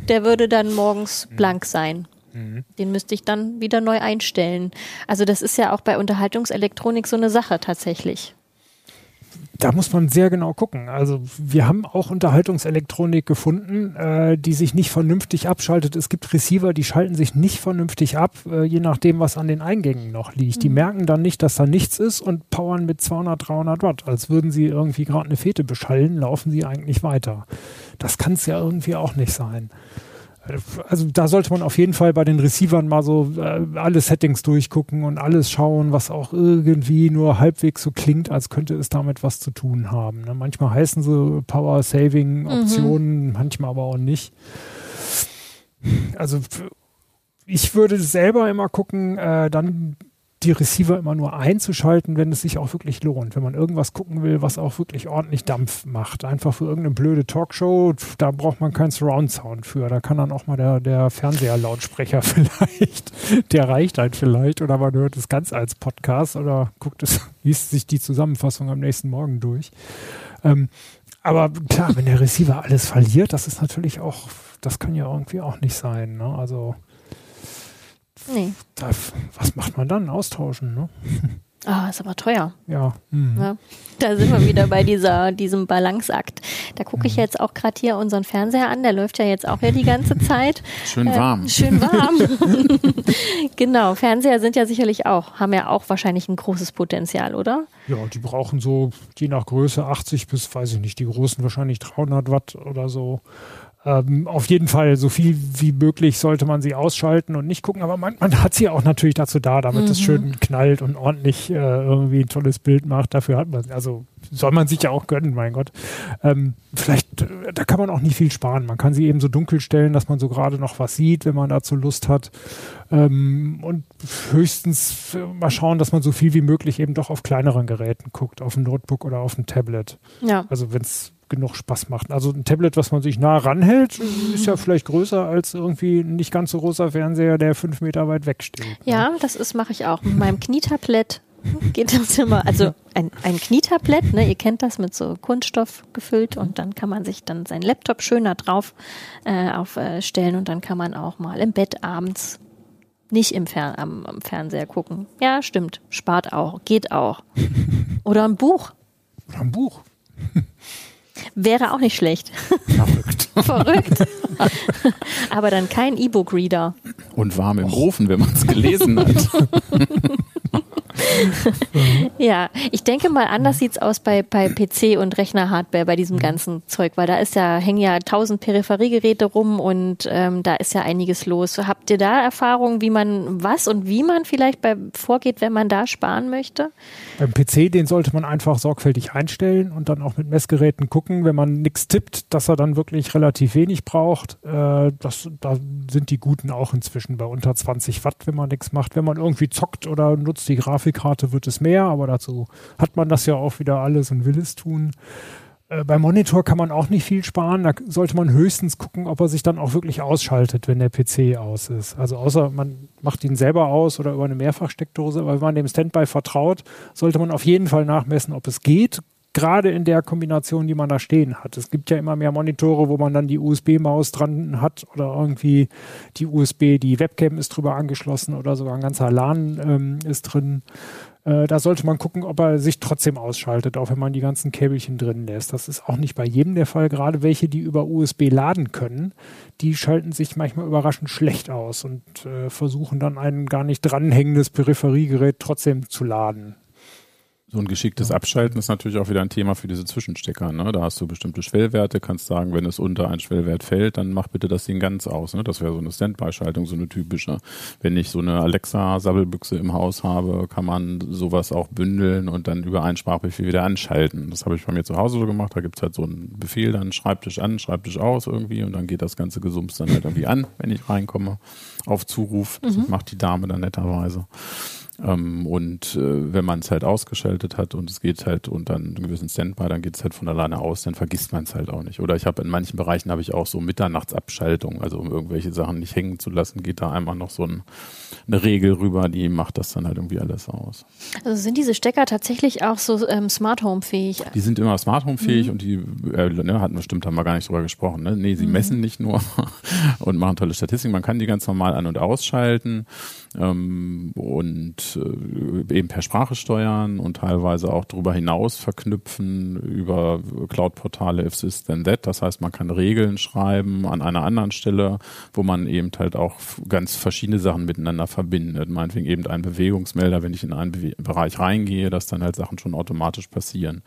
Der würde dann morgens blank sein. Mhm. Den müsste ich dann wieder neu einstellen. Also das ist ja auch bei Unterhaltungselektronik so eine Sache tatsächlich da muss man sehr genau gucken. Also wir haben auch Unterhaltungselektronik gefunden, äh, die sich nicht vernünftig abschaltet. Es gibt Receiver, die schalten sich nicht vernünftig ab, äh, je nachdem, was an den Eingängen noch liegt. Mhm. Die merken dann nicht, dass da nichts ist und powern mit 200, 300 Watt. Als würden sie irgendwie gerade eine Fete beschallen, laufen sie eigentlich weiter. Das kann es ja irgendwie auch nicht sein also da sollte man auf jeden Fall bei den Receivern mal so äh, alle Settings durchgucken und alles schauen, was auch irgendwie nur halbwegs so klingt, als könnte es damit was zu tun haben. Ne? Manchmal heißen sie Power Saving Optionen, mhm. manchmal aber auch nicht. Also ich würde selber immer gucken, äh, dann die Receiver immer nur einzuschalten, wenn es sich auch wirklich lohnt. Wenn man irgendwas gucken will, was auch wirklich ordentlich Dampf macht. Einfach für irgendeine blöde Talkshow, da braucht man keinen Surround-Sound für. Da kann dann auch mal der, der Fernseher-Lautsprecher vielleicht, der reicht halt vielleicht. Oder man hört es ganz als Podcast oder guckt es, liest sich die Zusammenfassung am nächsten Morgen durch. Ähm, aber klar, wenn der Receiver alles verliert, das ist natürlich auch, das kann ja irgendwie auch nicht sein. Ne? Also Nee. Da, was macht man dann? Austauschen, ne? Ah, ist aber teuer. Ja. Mhm. ja. Da sind wir wieder bei dieser, diesem Balanceakt. Da gucke ich mhm. jetzt auch gerade hier unseren Fernseher an, der läuft ja jetzt auch ja die ganze Zeit. Schön warm. Äh, schön warm. genau, Fernseher sind ja sicherlich auch, haben ja auch wahrscheinlich ein großes Potenzial, oder? Ja, die brauchen so, je nach Größe, 80 bis, weiß ich nicht, die großen wahrscheinlich 300 Watt oder so. Ähm, auf jeden Fall so viel wie möglich sollte man sie ausschalten und nicht gucken, aber man, man hat sie auch natürlich dazu da, damit mhm. es schön knallt und ordentlich äh, irgendwie ein tolles Bild macht. Dafür hat man, also soll man sich ja auch gönnen, mein Gott. Ähm, vielleicht, äh, da kann man auch nicht viel sparen. Man kann sie eben so dunkel stellen, dass man so gerade noch was sieht, wenn man dazu Lust hat. Ähm, und höchstens äh, mal schauen, dass man so viel wie möglich eben doch auf kleineren Geräten guckt, auf dem Notebook oder auf dem Tablet. Ja. Also wenn es genug Spaß macht. Also ein Tablet, was man sich nah ranhält, ist ja vielleicht größer als irgendwie ein nicht ganz so großer Fernseher, der fünf Meter weit weg steht. Ja, das ist mache ich auch mit meinem Knietablett geht das immer. Also ein, ein Knietablett, ne, ihr kennt das mit so Kunststoff gefüllt und dann kann man sich dann seinen Laptop schöner drauf äh, aufstellen und dann kann man auch mal im Bett abends nicht im Fer am, am Fernseher gucken. Ja, stimmt. Spart auch, geht auch. Oder ein Buch. Oder ein Buch. Wäre auch nicht schlecht. Verrückt. Verrückt. Aber dann kein E-Book-Reader. Und warm im Ofen, wenn man es gelesen hat. Ja, ich denke mal, anders sieht's aus bei, bei PC und Rechner-Hardware, bei diesem ganzen Zeug, weil da ist ja, hängen ja tausend Peripheriegeräte rum und ähm, da ist ja einiges los. Habt ihr da Erfahrungen, wie man was und wie man vielleicht bei, vorgeht, wenn man da sparen möchte? Beim PC, den sollte man einfach sorgfältig einstellen und dann auch mit Messgeräten gucken, wenn man nichts tippt, dass er dann wirklich relativ wenig braucht. Äh, das, da sind die Guten auch inzwischen bei unter 20 Watt, wenn man nichts macht. Wenn man irgendwie zockt oder nutzt die Grafikkarte, wird es mehr, aber dazu hat man das ja auch wieder alles und will es tun. Äh, beim Monitor kann man auch nicht viel sparen. Da sollte man höchstens gucken, ob er sich dann auch wirklich ausschaltet, wenn der PC aus ist. Also außer man macht ihn selber aus oder über eine Mehrfachsteckdose. Aber wenn man dem Standby vertraut, sollte man auf jeden Fall nachmessen, ob es geht. Gerade in der Kombination, die man da stehen hat. Es gibt ja immer mehr Monitore, wo man dann die USB-Maus dran hat oder irgendwie die USB, die Webcam ist drüber angeschlossen oder sogar ein ganzer LAN ähm, ist drin. Äh, da sollte man gucken, ob er sich trotzdem ausschaltet, auch wenn man die ganzen Käbelchen drin lässt. Das ist auch nicht bei jedem der Fall. Gerade welche, die über USB laden können, die schalten sich manchmal überraschend schlecht aus und äh, versuchen dann ein gar nicht dranhängendes Peripheriegerät trotzdem zu laden. So ein geschicktes Abschalten ist natürlich auch wieder ein Thema für diese Zwischenstecker. Ne? Da hast du bestimmte Schwellwerte, kannst sagen, wenn es unter einen Schwellwert fällt, dann mach bitte das Ding ganz aus. Ne? Das wäre so eine Standby-Schaltung, so eine typische. Wenn ich so eine Alexa-Sabbelbüchse im Haus habe, kann man sowas auch bündeln und dann über einen Sprachbefehl wieder anschalten. Das habe ich bei mir zu Hause so gemacht. Da gibt's halt so einen Befehl, dann Schreibtisch an, Schreibtisch aus irgendwie und dann geht das ganze Gesumms dann halt irgendwie an, wenn ich reinkomme, auf Zuruf. Das macht die Dame dann netterweise. Ähm, und äh, wenn man es halt ausgeschaltet hat und es geht halt unter einen gewissen Standby, dann geht es halt von alleine aus, dann vergisst man es halt auch nicht. Oder ich habe in manchen Bereichen habe ich auch so Mitternachtsabschaltung, also um irgendwelche Sachen nicht hängen zu lassen, geht da einmal noch so ein, eine Regel rüber, die macht das dann halt irgendwie alles aus. Also sind diese Stecker tatsächlich auch so ähm, Smart Home fähig? Die sind immer Smart Home fähig und die äh, ne, hatten wir stimmt, haben wir gar nicht drüber gesprochen. Ne? Nee, sie messen nicht nur und machen tolle Statistiken. Man kann die ganz normal an- und ausschalten ähm, und äh, eben per Sprache steuern und teilweise auch darüber hinaus verknüpfen über Cloud-Portale if this then that. Das heißt, man kann Regeln schreiben an einer anderen Stelle, wo man eben halt auch ganz verschiedene Sachen miteinander verbindet. Meinetwegen eben ein Bewegungsmelder, wenn ich in einen Bewe Bereich reingehe, dass dann halt Sachen schon automatisch passieren.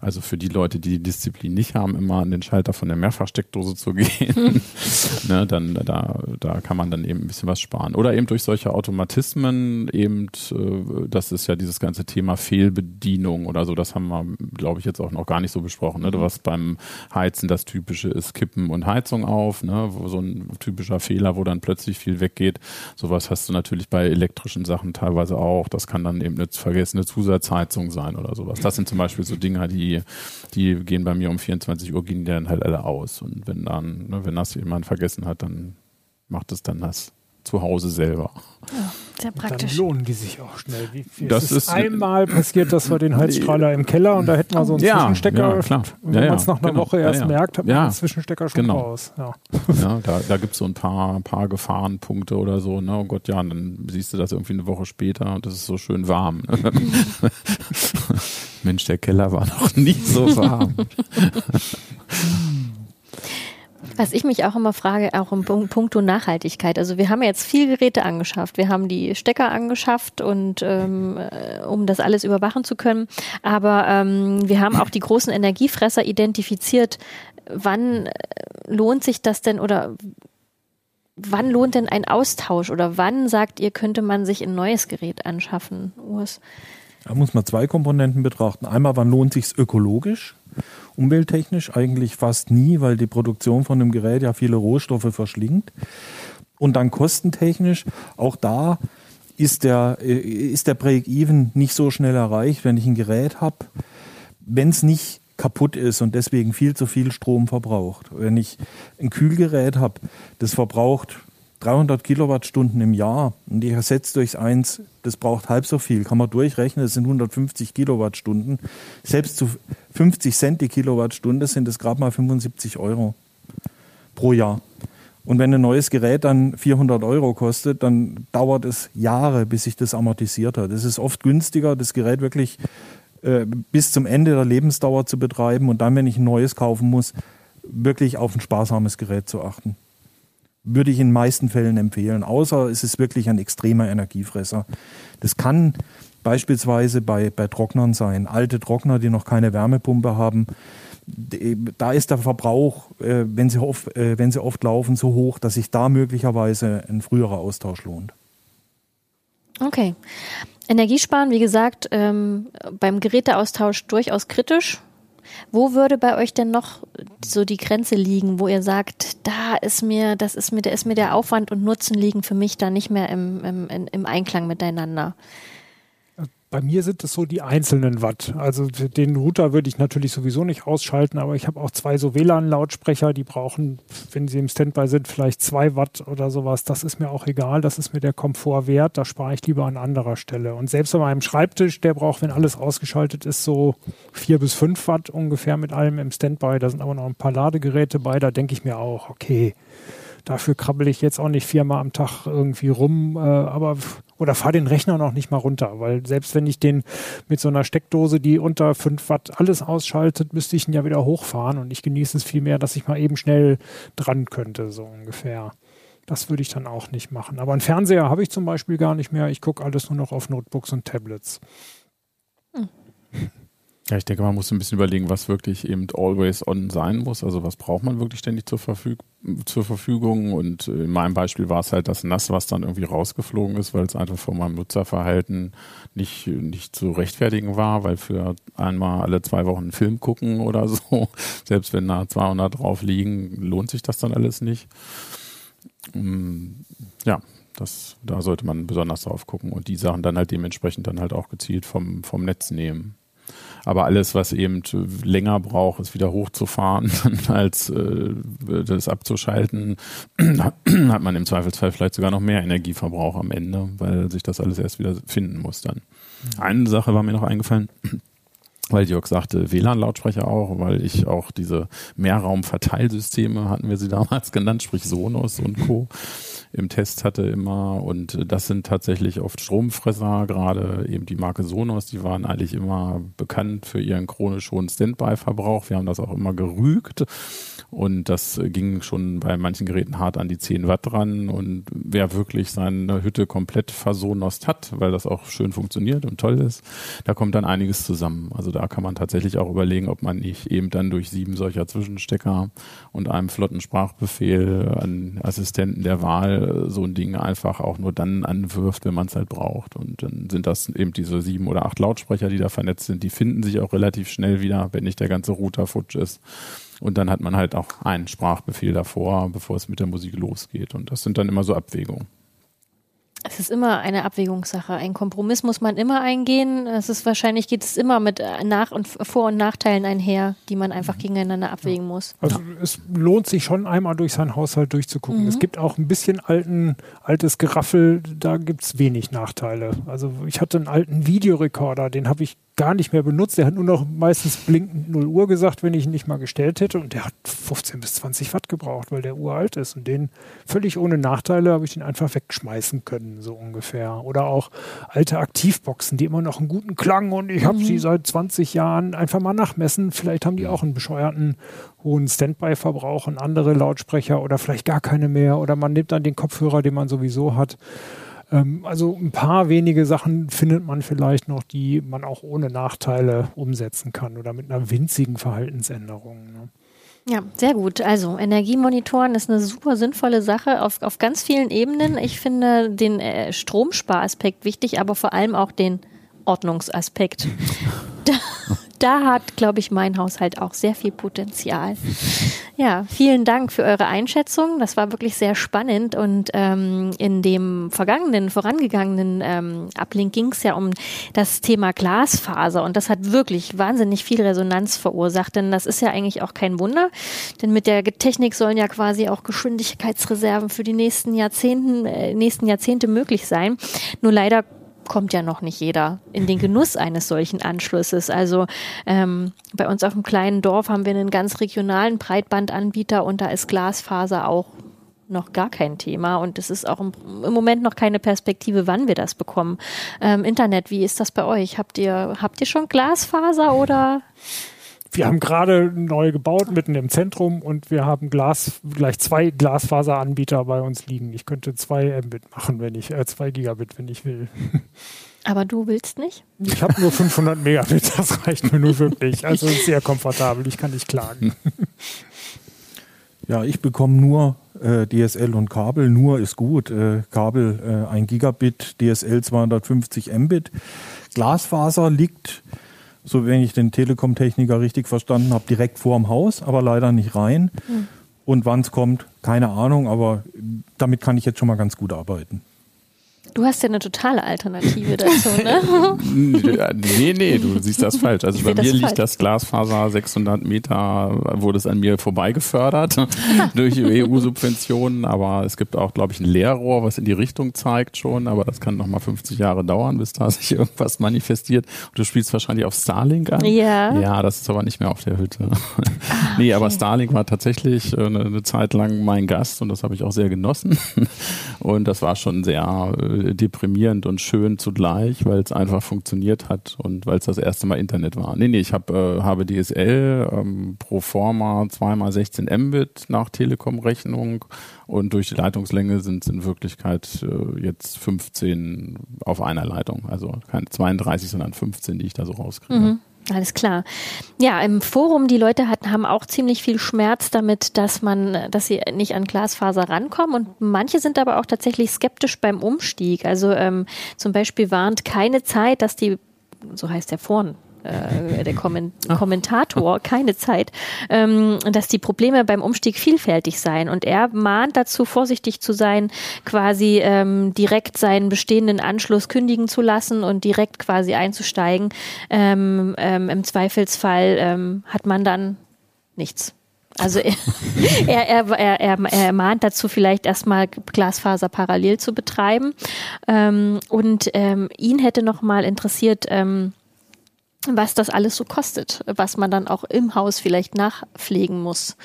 Also für die Leute, die die Disziplin nicht haben, immer an den Schalter von der Mehrfachsteckdose zu gehen, ne, dann da, da kann man dann eben ein bisschen was sparen. Oder eben durch solche Automatismen, eben, äh, das ist ja dieses ganze Thema Fehlbedienung oder so, das haben wir, glaube ich, jetzt auch noch gar nicht so besprochen. Ne? Was beim Heizen das Typische ist, Kippen und Heizung auf, ne? wo so ein typischer Fehler, wo dann plötzlich viel weggeht. Sowas hast du natürlich bei elektrischen Sachen teilweise auch. Das kann dann eben eine vergessene Zusatzheizung sein oder sowas. Das sind zum Beispiel so Dinge, die die, gehen bei mir um 24 Uhr, gehen die dann halt alle aus. Und wenn dann, ne, wenn das jemand vergessen hat, dann macht es dann das zu Hause selber. Ja, sehr praktisch. Dann lohnen die sich auch schnell. Wie, wie Das es ist ist- einmal passiert, dass wir den Heizstrahler im Keller und da hätten wir so einen Ja, Zwischenstecker. ja, klar. Und wenn ja, man es nach einer genau. Woche erst Ja, ja. merkt, hat man Ja, den Zwischenstecker schon genau. raus. Ja. Ja, da da gibt es so ein paar, paar Gefahrenpunkte oder so. Ne? Oh Gott, ja, und dann siehst du das irgendwie eine Woche später und das ist so schön warm. Mensch, der Keller war noch nie so warm. Was ich mich auch immer frage, auch im Punkt- puncto Nachhaltigkeit. Also wir haben jetzt viel Geräte angeschafft. Wir haben die Stecker angeschafft und ähm, äh, um das alles überwachen zu können. Aber ähm, wir haben auch die großen Energiefresser identifiziert. Wann äh, lohnt sich das denn oder wann lohnt denn ein Austausch oder wann sagt ihr, könnte man sich ein neues Gerät anschaffen, Urs? Da muss man zwei Komponenten betrachten. Einmal, wann lohnt sich ökologisch? Umwelttechnisch eigentlich fast nie, weil die Produktion von einem Gerät ja viele Rohstoffe verschlingt. Und dann kostentechnisch, auch da ist der, äh, ist der Break-Even nicht so schnell erreicht, wenn ich ein Gerät habe, wenn es nicht kaputt ist und deswegen viel zu viel Strom verbraucht. Wenn ich ein Kühlgerät habe, das verbraucht 300 Kilowattstunden im Jahr und ich ersetze durchs eins, das braucht halb so viel, kann man durchrechnen, das sind 150 Kilowattstunden. Selbst zu 50 Cent die Kilowattstunde sind das gerade mal 75 Euro pro Jahr. Und wenn ein neues Gerät dann 400 Euro kostet, dann dauert es Jahre, bis sich das amortisiert hat. Es ist oft günstiger, das Gerät wirklich äh, bis zum Ende der Lebensdauer zu betreiben und dann, wenn ich ein neues kaufen muss, wirklich auf ein sparsames Gerät zu achten. Würde ich in meisten Fällen empfehlen, außer es ist wirklich ein extremer Energiefresser. Das kann beispielsweise bei, bei Trocknern sein. Alte Trockner, die noch keine Wärmepumpe haben, da ist der Verbrauch, äh, wenn, sie oft, äh, wenn sie oft laufen, so hoch, dass sich da möglicherweise ein früherer Austausch lohnt. Okay. Energiesparen, wie gesagt, ähm, beim Geräteaustausch durchaus kritisch. Wo würde bei euch denn noch so die Grenze liegen, wo ihr sagt, da ist mir, das ist mir, da ist mir der Aufwand und Nutzen liegen für mich da nicht mehr im, im, im Einklang miteinander? Bei mir sind es so die einzelnen Watt. Also den Router würde ich natürlich sowieso nicht ausschalten, aber ich habe auch zwei so WLAN-Lautsprecher, die brauchen, wenn sie im Standby sind, vielleicht zwei Watt oder sowas. Das ist mir auch egal, das ist mir der Komfort wert, da spare ich lieber an anderer Stelle. Und selbst an meinem Schreibtisch, der braucht, wenn alles ausgeschaltet ist, so vier bis fünf Watt ungefähr mit allem im Standby. Da sind aber noch ein paar Ladegeräte bei, da denke ich mir auch, okay, Dafür krabbel ich jetzt auch nicht viermal am Tag irgendwie rum, äh, aber oder fahre den Rechner noch nicht mal runter, weil selbst wenn ich den mit so einer Steckdose, die unter 5 Watt alles ausschaltet, müsste ich ihn ja wieder hochfahren und ich genieße es viel mehr, dass ich mal eben schnell dran könnte, so ungefähr. Das würde ich dann auch nicht machen. Aber einen Fernseher habe ich zum Beispiel gar nicht mehr. Ich gucke alles nur noch auf Notebooks und Tablets. Hm. Ja, ich denke, man muss ein bisschen überlegen, was wirklich eben always on sein muss. Also was braucht man wirklich ständig zur, Verfüg zur Verfügung? Und in meinem Beispiel war es halt das Nass, was dann irgendwie rausgeflogen ist, weil es einfach von meinem Nutzerverhalten nicht, nicht zu rechtfertigen war, weil für einmal alle zwei Wochen einen Film gucken oder so, selbst wenn da 200 drauf liegen, lohnt sich das dann alles nicht. Mm, ja, das, da sollte man besonders drauf gucken und die Sachen dann halt dementsprechend dann halt auch gezielt vom, vom Netz nehmen. Aber alles, was eben länger braucht, es wieder hochzufahren, als äh, das abzuschalten, hat man im Zweifelsfall vielleicht sogar noch mehr Energieverbrauch am Ende, weil sich das alles erst wieder finden muss dann. Mhm. Eine Sache war mir noch eingefallen weil Jörg sagte, WLAN-Lautsprecher auch, weil ich auch diese Mehrraum-Verteilsysteme, hatten wir sie damals genannt, sprich Sonos und Co im Test hatte immer. Und das sind tatsächlich oft Stromfresser, gerade eben die Marke Sonos, die waren eigentlich immer bekannt für ihren chronisch hohen Standby-Verbrauch. Wir haben das auch immer gerügt. Und das ging schon bei manchen Geräten hart an die 10 Watt dran. Und wer wirklich seine Hütte komplett versonost hat, weil das auch schön funktioniert und toll ist, da kommt dann einiges zusammen. Also da kann man tatsächlich auch überlegen, ob man nicht eben dann durch sieben solcher Zwischenstecker und einem flotten Sprachbefehl an Assistenten der Wahl so ein Ding einfach auch nur dann anwirft, wenn man es halt braucht. Und dann sind das eben diese sieben oder acht Lautsprecher, die da vernetzt sind. Die finden sich auch relativ schnell wieder, wenn nicht der ganze Router futsch ist. Und dann hat man halt auch einen Sprachbefehl davor, bevor es mit der Musik losgeht. Und das sind dann immer so Abwägungen. Es ist immer eine Abwägungssache. Ein Kompromiss muss man immer eingehen. Es ist wahrscheinlich geht es immer mit äh, Nach- und Vor- und Nachteilen einher, die man einfach gegeneinander abwägen muss. Also es lohnt sich schon einmal durch seinen Haushalt durchzugucken. Mhm. Es gibt auch ein bisschen alten, altes Geraffel, da gibt es wenig Nachteile. Also ich hatte einen alten Videorekorder, den habe ich gar nicht mehr benutzt. Der hat nur noch meistens blinkend 0 Uhr gesagt, wenn ich ihn nicht mal gestellt hätte. Und der hat 15 bis 20 Watt gebraucht, weil der uralt ist. Und den völlig ohne Nachteile habe ich den einfach wegschmeißen können, so ungefähr. Oder auch alte Aktivboxen, die immer noch einen guten Klang und ich habe mhm. sie seit 20 Jahren einfach mal nachmessen. Vielleicht haben die auch einen bescheuerten hohen Standby-Verbrauch und andere Lautsprecher oder vielleicht gar keine mehr. Oder man nimmt dann den Kopfhörer, den man sowieso hat ähm, also ein paar wenige Sachen findet man vielleicht noch, die man auch ohne Nachteile umsetzen kann oder mit einer winzigen Verhaltensänderung. Ne? Ja, sehr gut. Also Energiemonitoren ist eine super sinnvolle Sache auf, auf ganz vielen Ebenen. Ich finde den äh, Stromsparaspekt wichtig, aber vor allem auch den Ordnungsaspekt. da, hat, glaube ich, mein Haushalt auch sehr viel Potenzial. Ja, vielen Dank für eure Einschätzung. Das war wirklich sehr spannend. Und ähm, in dem vergangenen, vorangegangenen ähm, Ablink ging es ja um das Thema Glasfaser. Und das hat wirklich wahnsinnig viel Resonanz verursacht. Denn das ist ja eigentlich auch kein Wunder. Denn mit der Technik sollen ja quasi auch Geschwindigkeitsreserven für die nächsten Jahrzehnten, äh, nächsten Jahrzehnte möglich sein. Nur leider kommt ja noch nicht jeder in den Genuss eines solchen Anschlusses. Also ähm, bei uns auf dem kleinen Dorf haben wir einen ganz regionalen Breitbandanbieter und da ist Glasfaser auch noch gar kein Thema und es ist auch im, Moment noch keine Perspektive, wann wir das bekommen. Ähm, Internet, wie ist das bei euch? Habt ihr, habt ihr schon Glasfaser oder? Wir haben gerade neu gebaut, mitten im Zentrum und wir haben Glas, gleich zwei Glasfaseranbieter bei uns liegen. Ich könnte zwei Mbit machen, wenn ich, äh, zwei Gigabit, wenn ich will. Aber du willst nicht? Ich habe nur 500 Megabit, das reicht mir nur wirklich. Also sehr komfortabel, ich kann nicht klagen. Ja, ich bekomme nur äh, DSL und Kabel. Nur ist gut. Äh, Kabel äh, 1 Gigabit, DSL 250 Mbit. Glasfaser liegt so wenn ich den Telekom-Techniker richtig verstanden habe, direkt vorm Haus, aber leider nicht rein. Mhm. Und wann es kommt, keine Ahnung, aber damit kann ich jetzt schon mal ganz gut arbeiten. Du hast ja eine totale Alternative dazu, ne? nee, nee, du siehst das falsch. Also bei mir liegt falsch. das Glasfaser 600 Meter, wurde es an mir vorbei gefördert durch EU-Subventionen, aber es gibt auch, glaube ich, ein Leerrohr, was in die Richtung zeigt schon, aber das kann nochmal 50 Jahre dauern, bis da sich irgendwas manifestiert. Und du spielst wahrscheinlich auf Starlink an. Ja. Ja, das ist aber nicht mehr auf der Hütte. Ah, nee, aber Starlink war tatsächlich äh, eine, eine Zeit lang mein Gast und das habe ich auch sehr genossen. Und das war schon sehr äh, deprimierend und schön zugleich, weil es einfach funktioniert hat und weil es das erste Mal Internet war. Nee, nee, ich hab, äh, habe DSL ähm, pro forma zweimal 16 Mbit nach Telekom-Rechnung und durch die Leitungslänge sind es in Wirklichkeit äh, jetzt 15 auf einer Leitung. Also keine 32, sondern 15, die ich da so rauskriege. Mhm. Alles klar. Ja, im Forum, die Leute hatten, haben auch ziemlich viel Schmerz damit, dass man, dass sie nicht an Glasfaser rankommen. Und manche sind aber auch tatsächlich skeptisch beim Umstieg. Also ähm, zum Beispiel warnt keine Zeit, dass die, so heißt der Foren, äh, der Komment Kommentator, keine Zeit, ähm, dass die Probleme beim Umstieg vielfältig seien. Und er mahnt dazu, vorsichtig zu sein, quasi ähm, direkt seinen bestehenden Anschluss kündigen zu lassen und direkt quasi einzusteigen. Ähm, ähm, Im Zweifelsfall ähm, hat man dann nichts. Also er, er, er, er, er mahnt dazu, vielleicht erstmal Glasfaser parallel zu betreiben. Ähm, und ähm, ihn hätte nochmal interessiert, ähm, was das alles so kostet, was man dann auch im Haus vielleicht nachpflegen muss.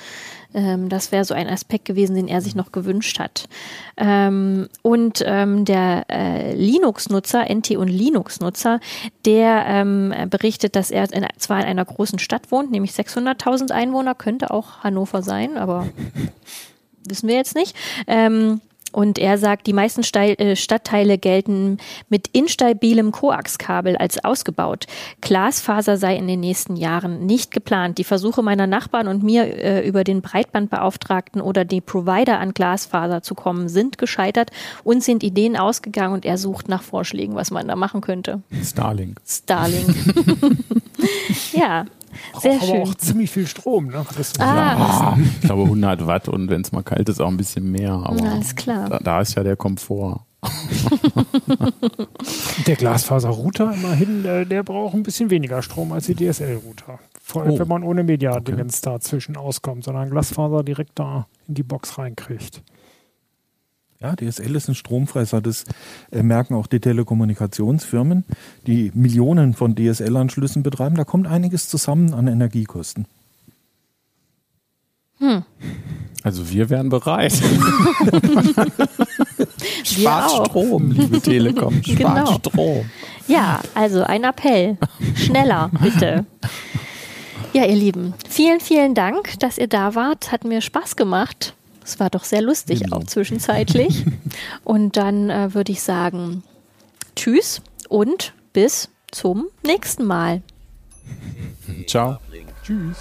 Ähm, das wäre so ein Aspekt gewesen, den er sich noch gewünscht hat. Ähm, und ähm, der äh, Linux-Nutzer, NT und Linux-Nutzer, der ähm, berichtet, dass er in, zwar in einer großen Stadt wohnt, nämlich 600.000 Einwohner, könnte auch Hannover sein, aber wissen wir jetzt nicht. Ähm, und er sagt, die meisten äh, Stadtteile gelten mit instabilem Koaxkabel als ausgebaut. Glasfaser sei in den nächsten Jahren nicht geplant. Die Versuche meiner Nachbarn und mir äh, über den Breitbandbeauftragten oder die Provider an Glasfaser zu kommen, sind gescheitert. Uns sind Ideen ausgegangen und er sucht nach Vorschlägen, was man da machen könnte. Starlink. Starlink. ja, sehr aber schön. auch ziemlich viel Strom. Ne? Ah. ich glaube 100 Watt und wenn es mal kalt ist, auch ein bisschen mehr. Aber Alles klar. Da, da ist ja der Komfort. der Glasfaser-Router immerhin, der, der, braucht ein bisschen weniger Strom als die DSL-Router. Vor allem, oh. wenn man ohne Media-Dingens okay. dazwischen auskommt, sondern Glasfaser direkt da in die Box reinkriegt. Ja, DSL ist ein Stromfresser. Das äh, merken auch die Telekommunikationsfirmen, die Millionen von DSL-Anschlüssen betreiben. Da kommt einiges zusammen an Energiekosten. Hm. Also wir wären bereit. Spart Strom, liebe Telekom. Spart genau. Strom. Ja, also ein Appell. Schneller, bitte. Ja, ihr Lieben, vielen, vielen Dank, dass ihr da wart. Hat mir Spaß gemacht. Es war doch sehr lustig, genau. auch zwischenzeitlich. und dann äh, würde ich sagen, tschüss und bis zum nächsten Mal. Ciao. Tschüss.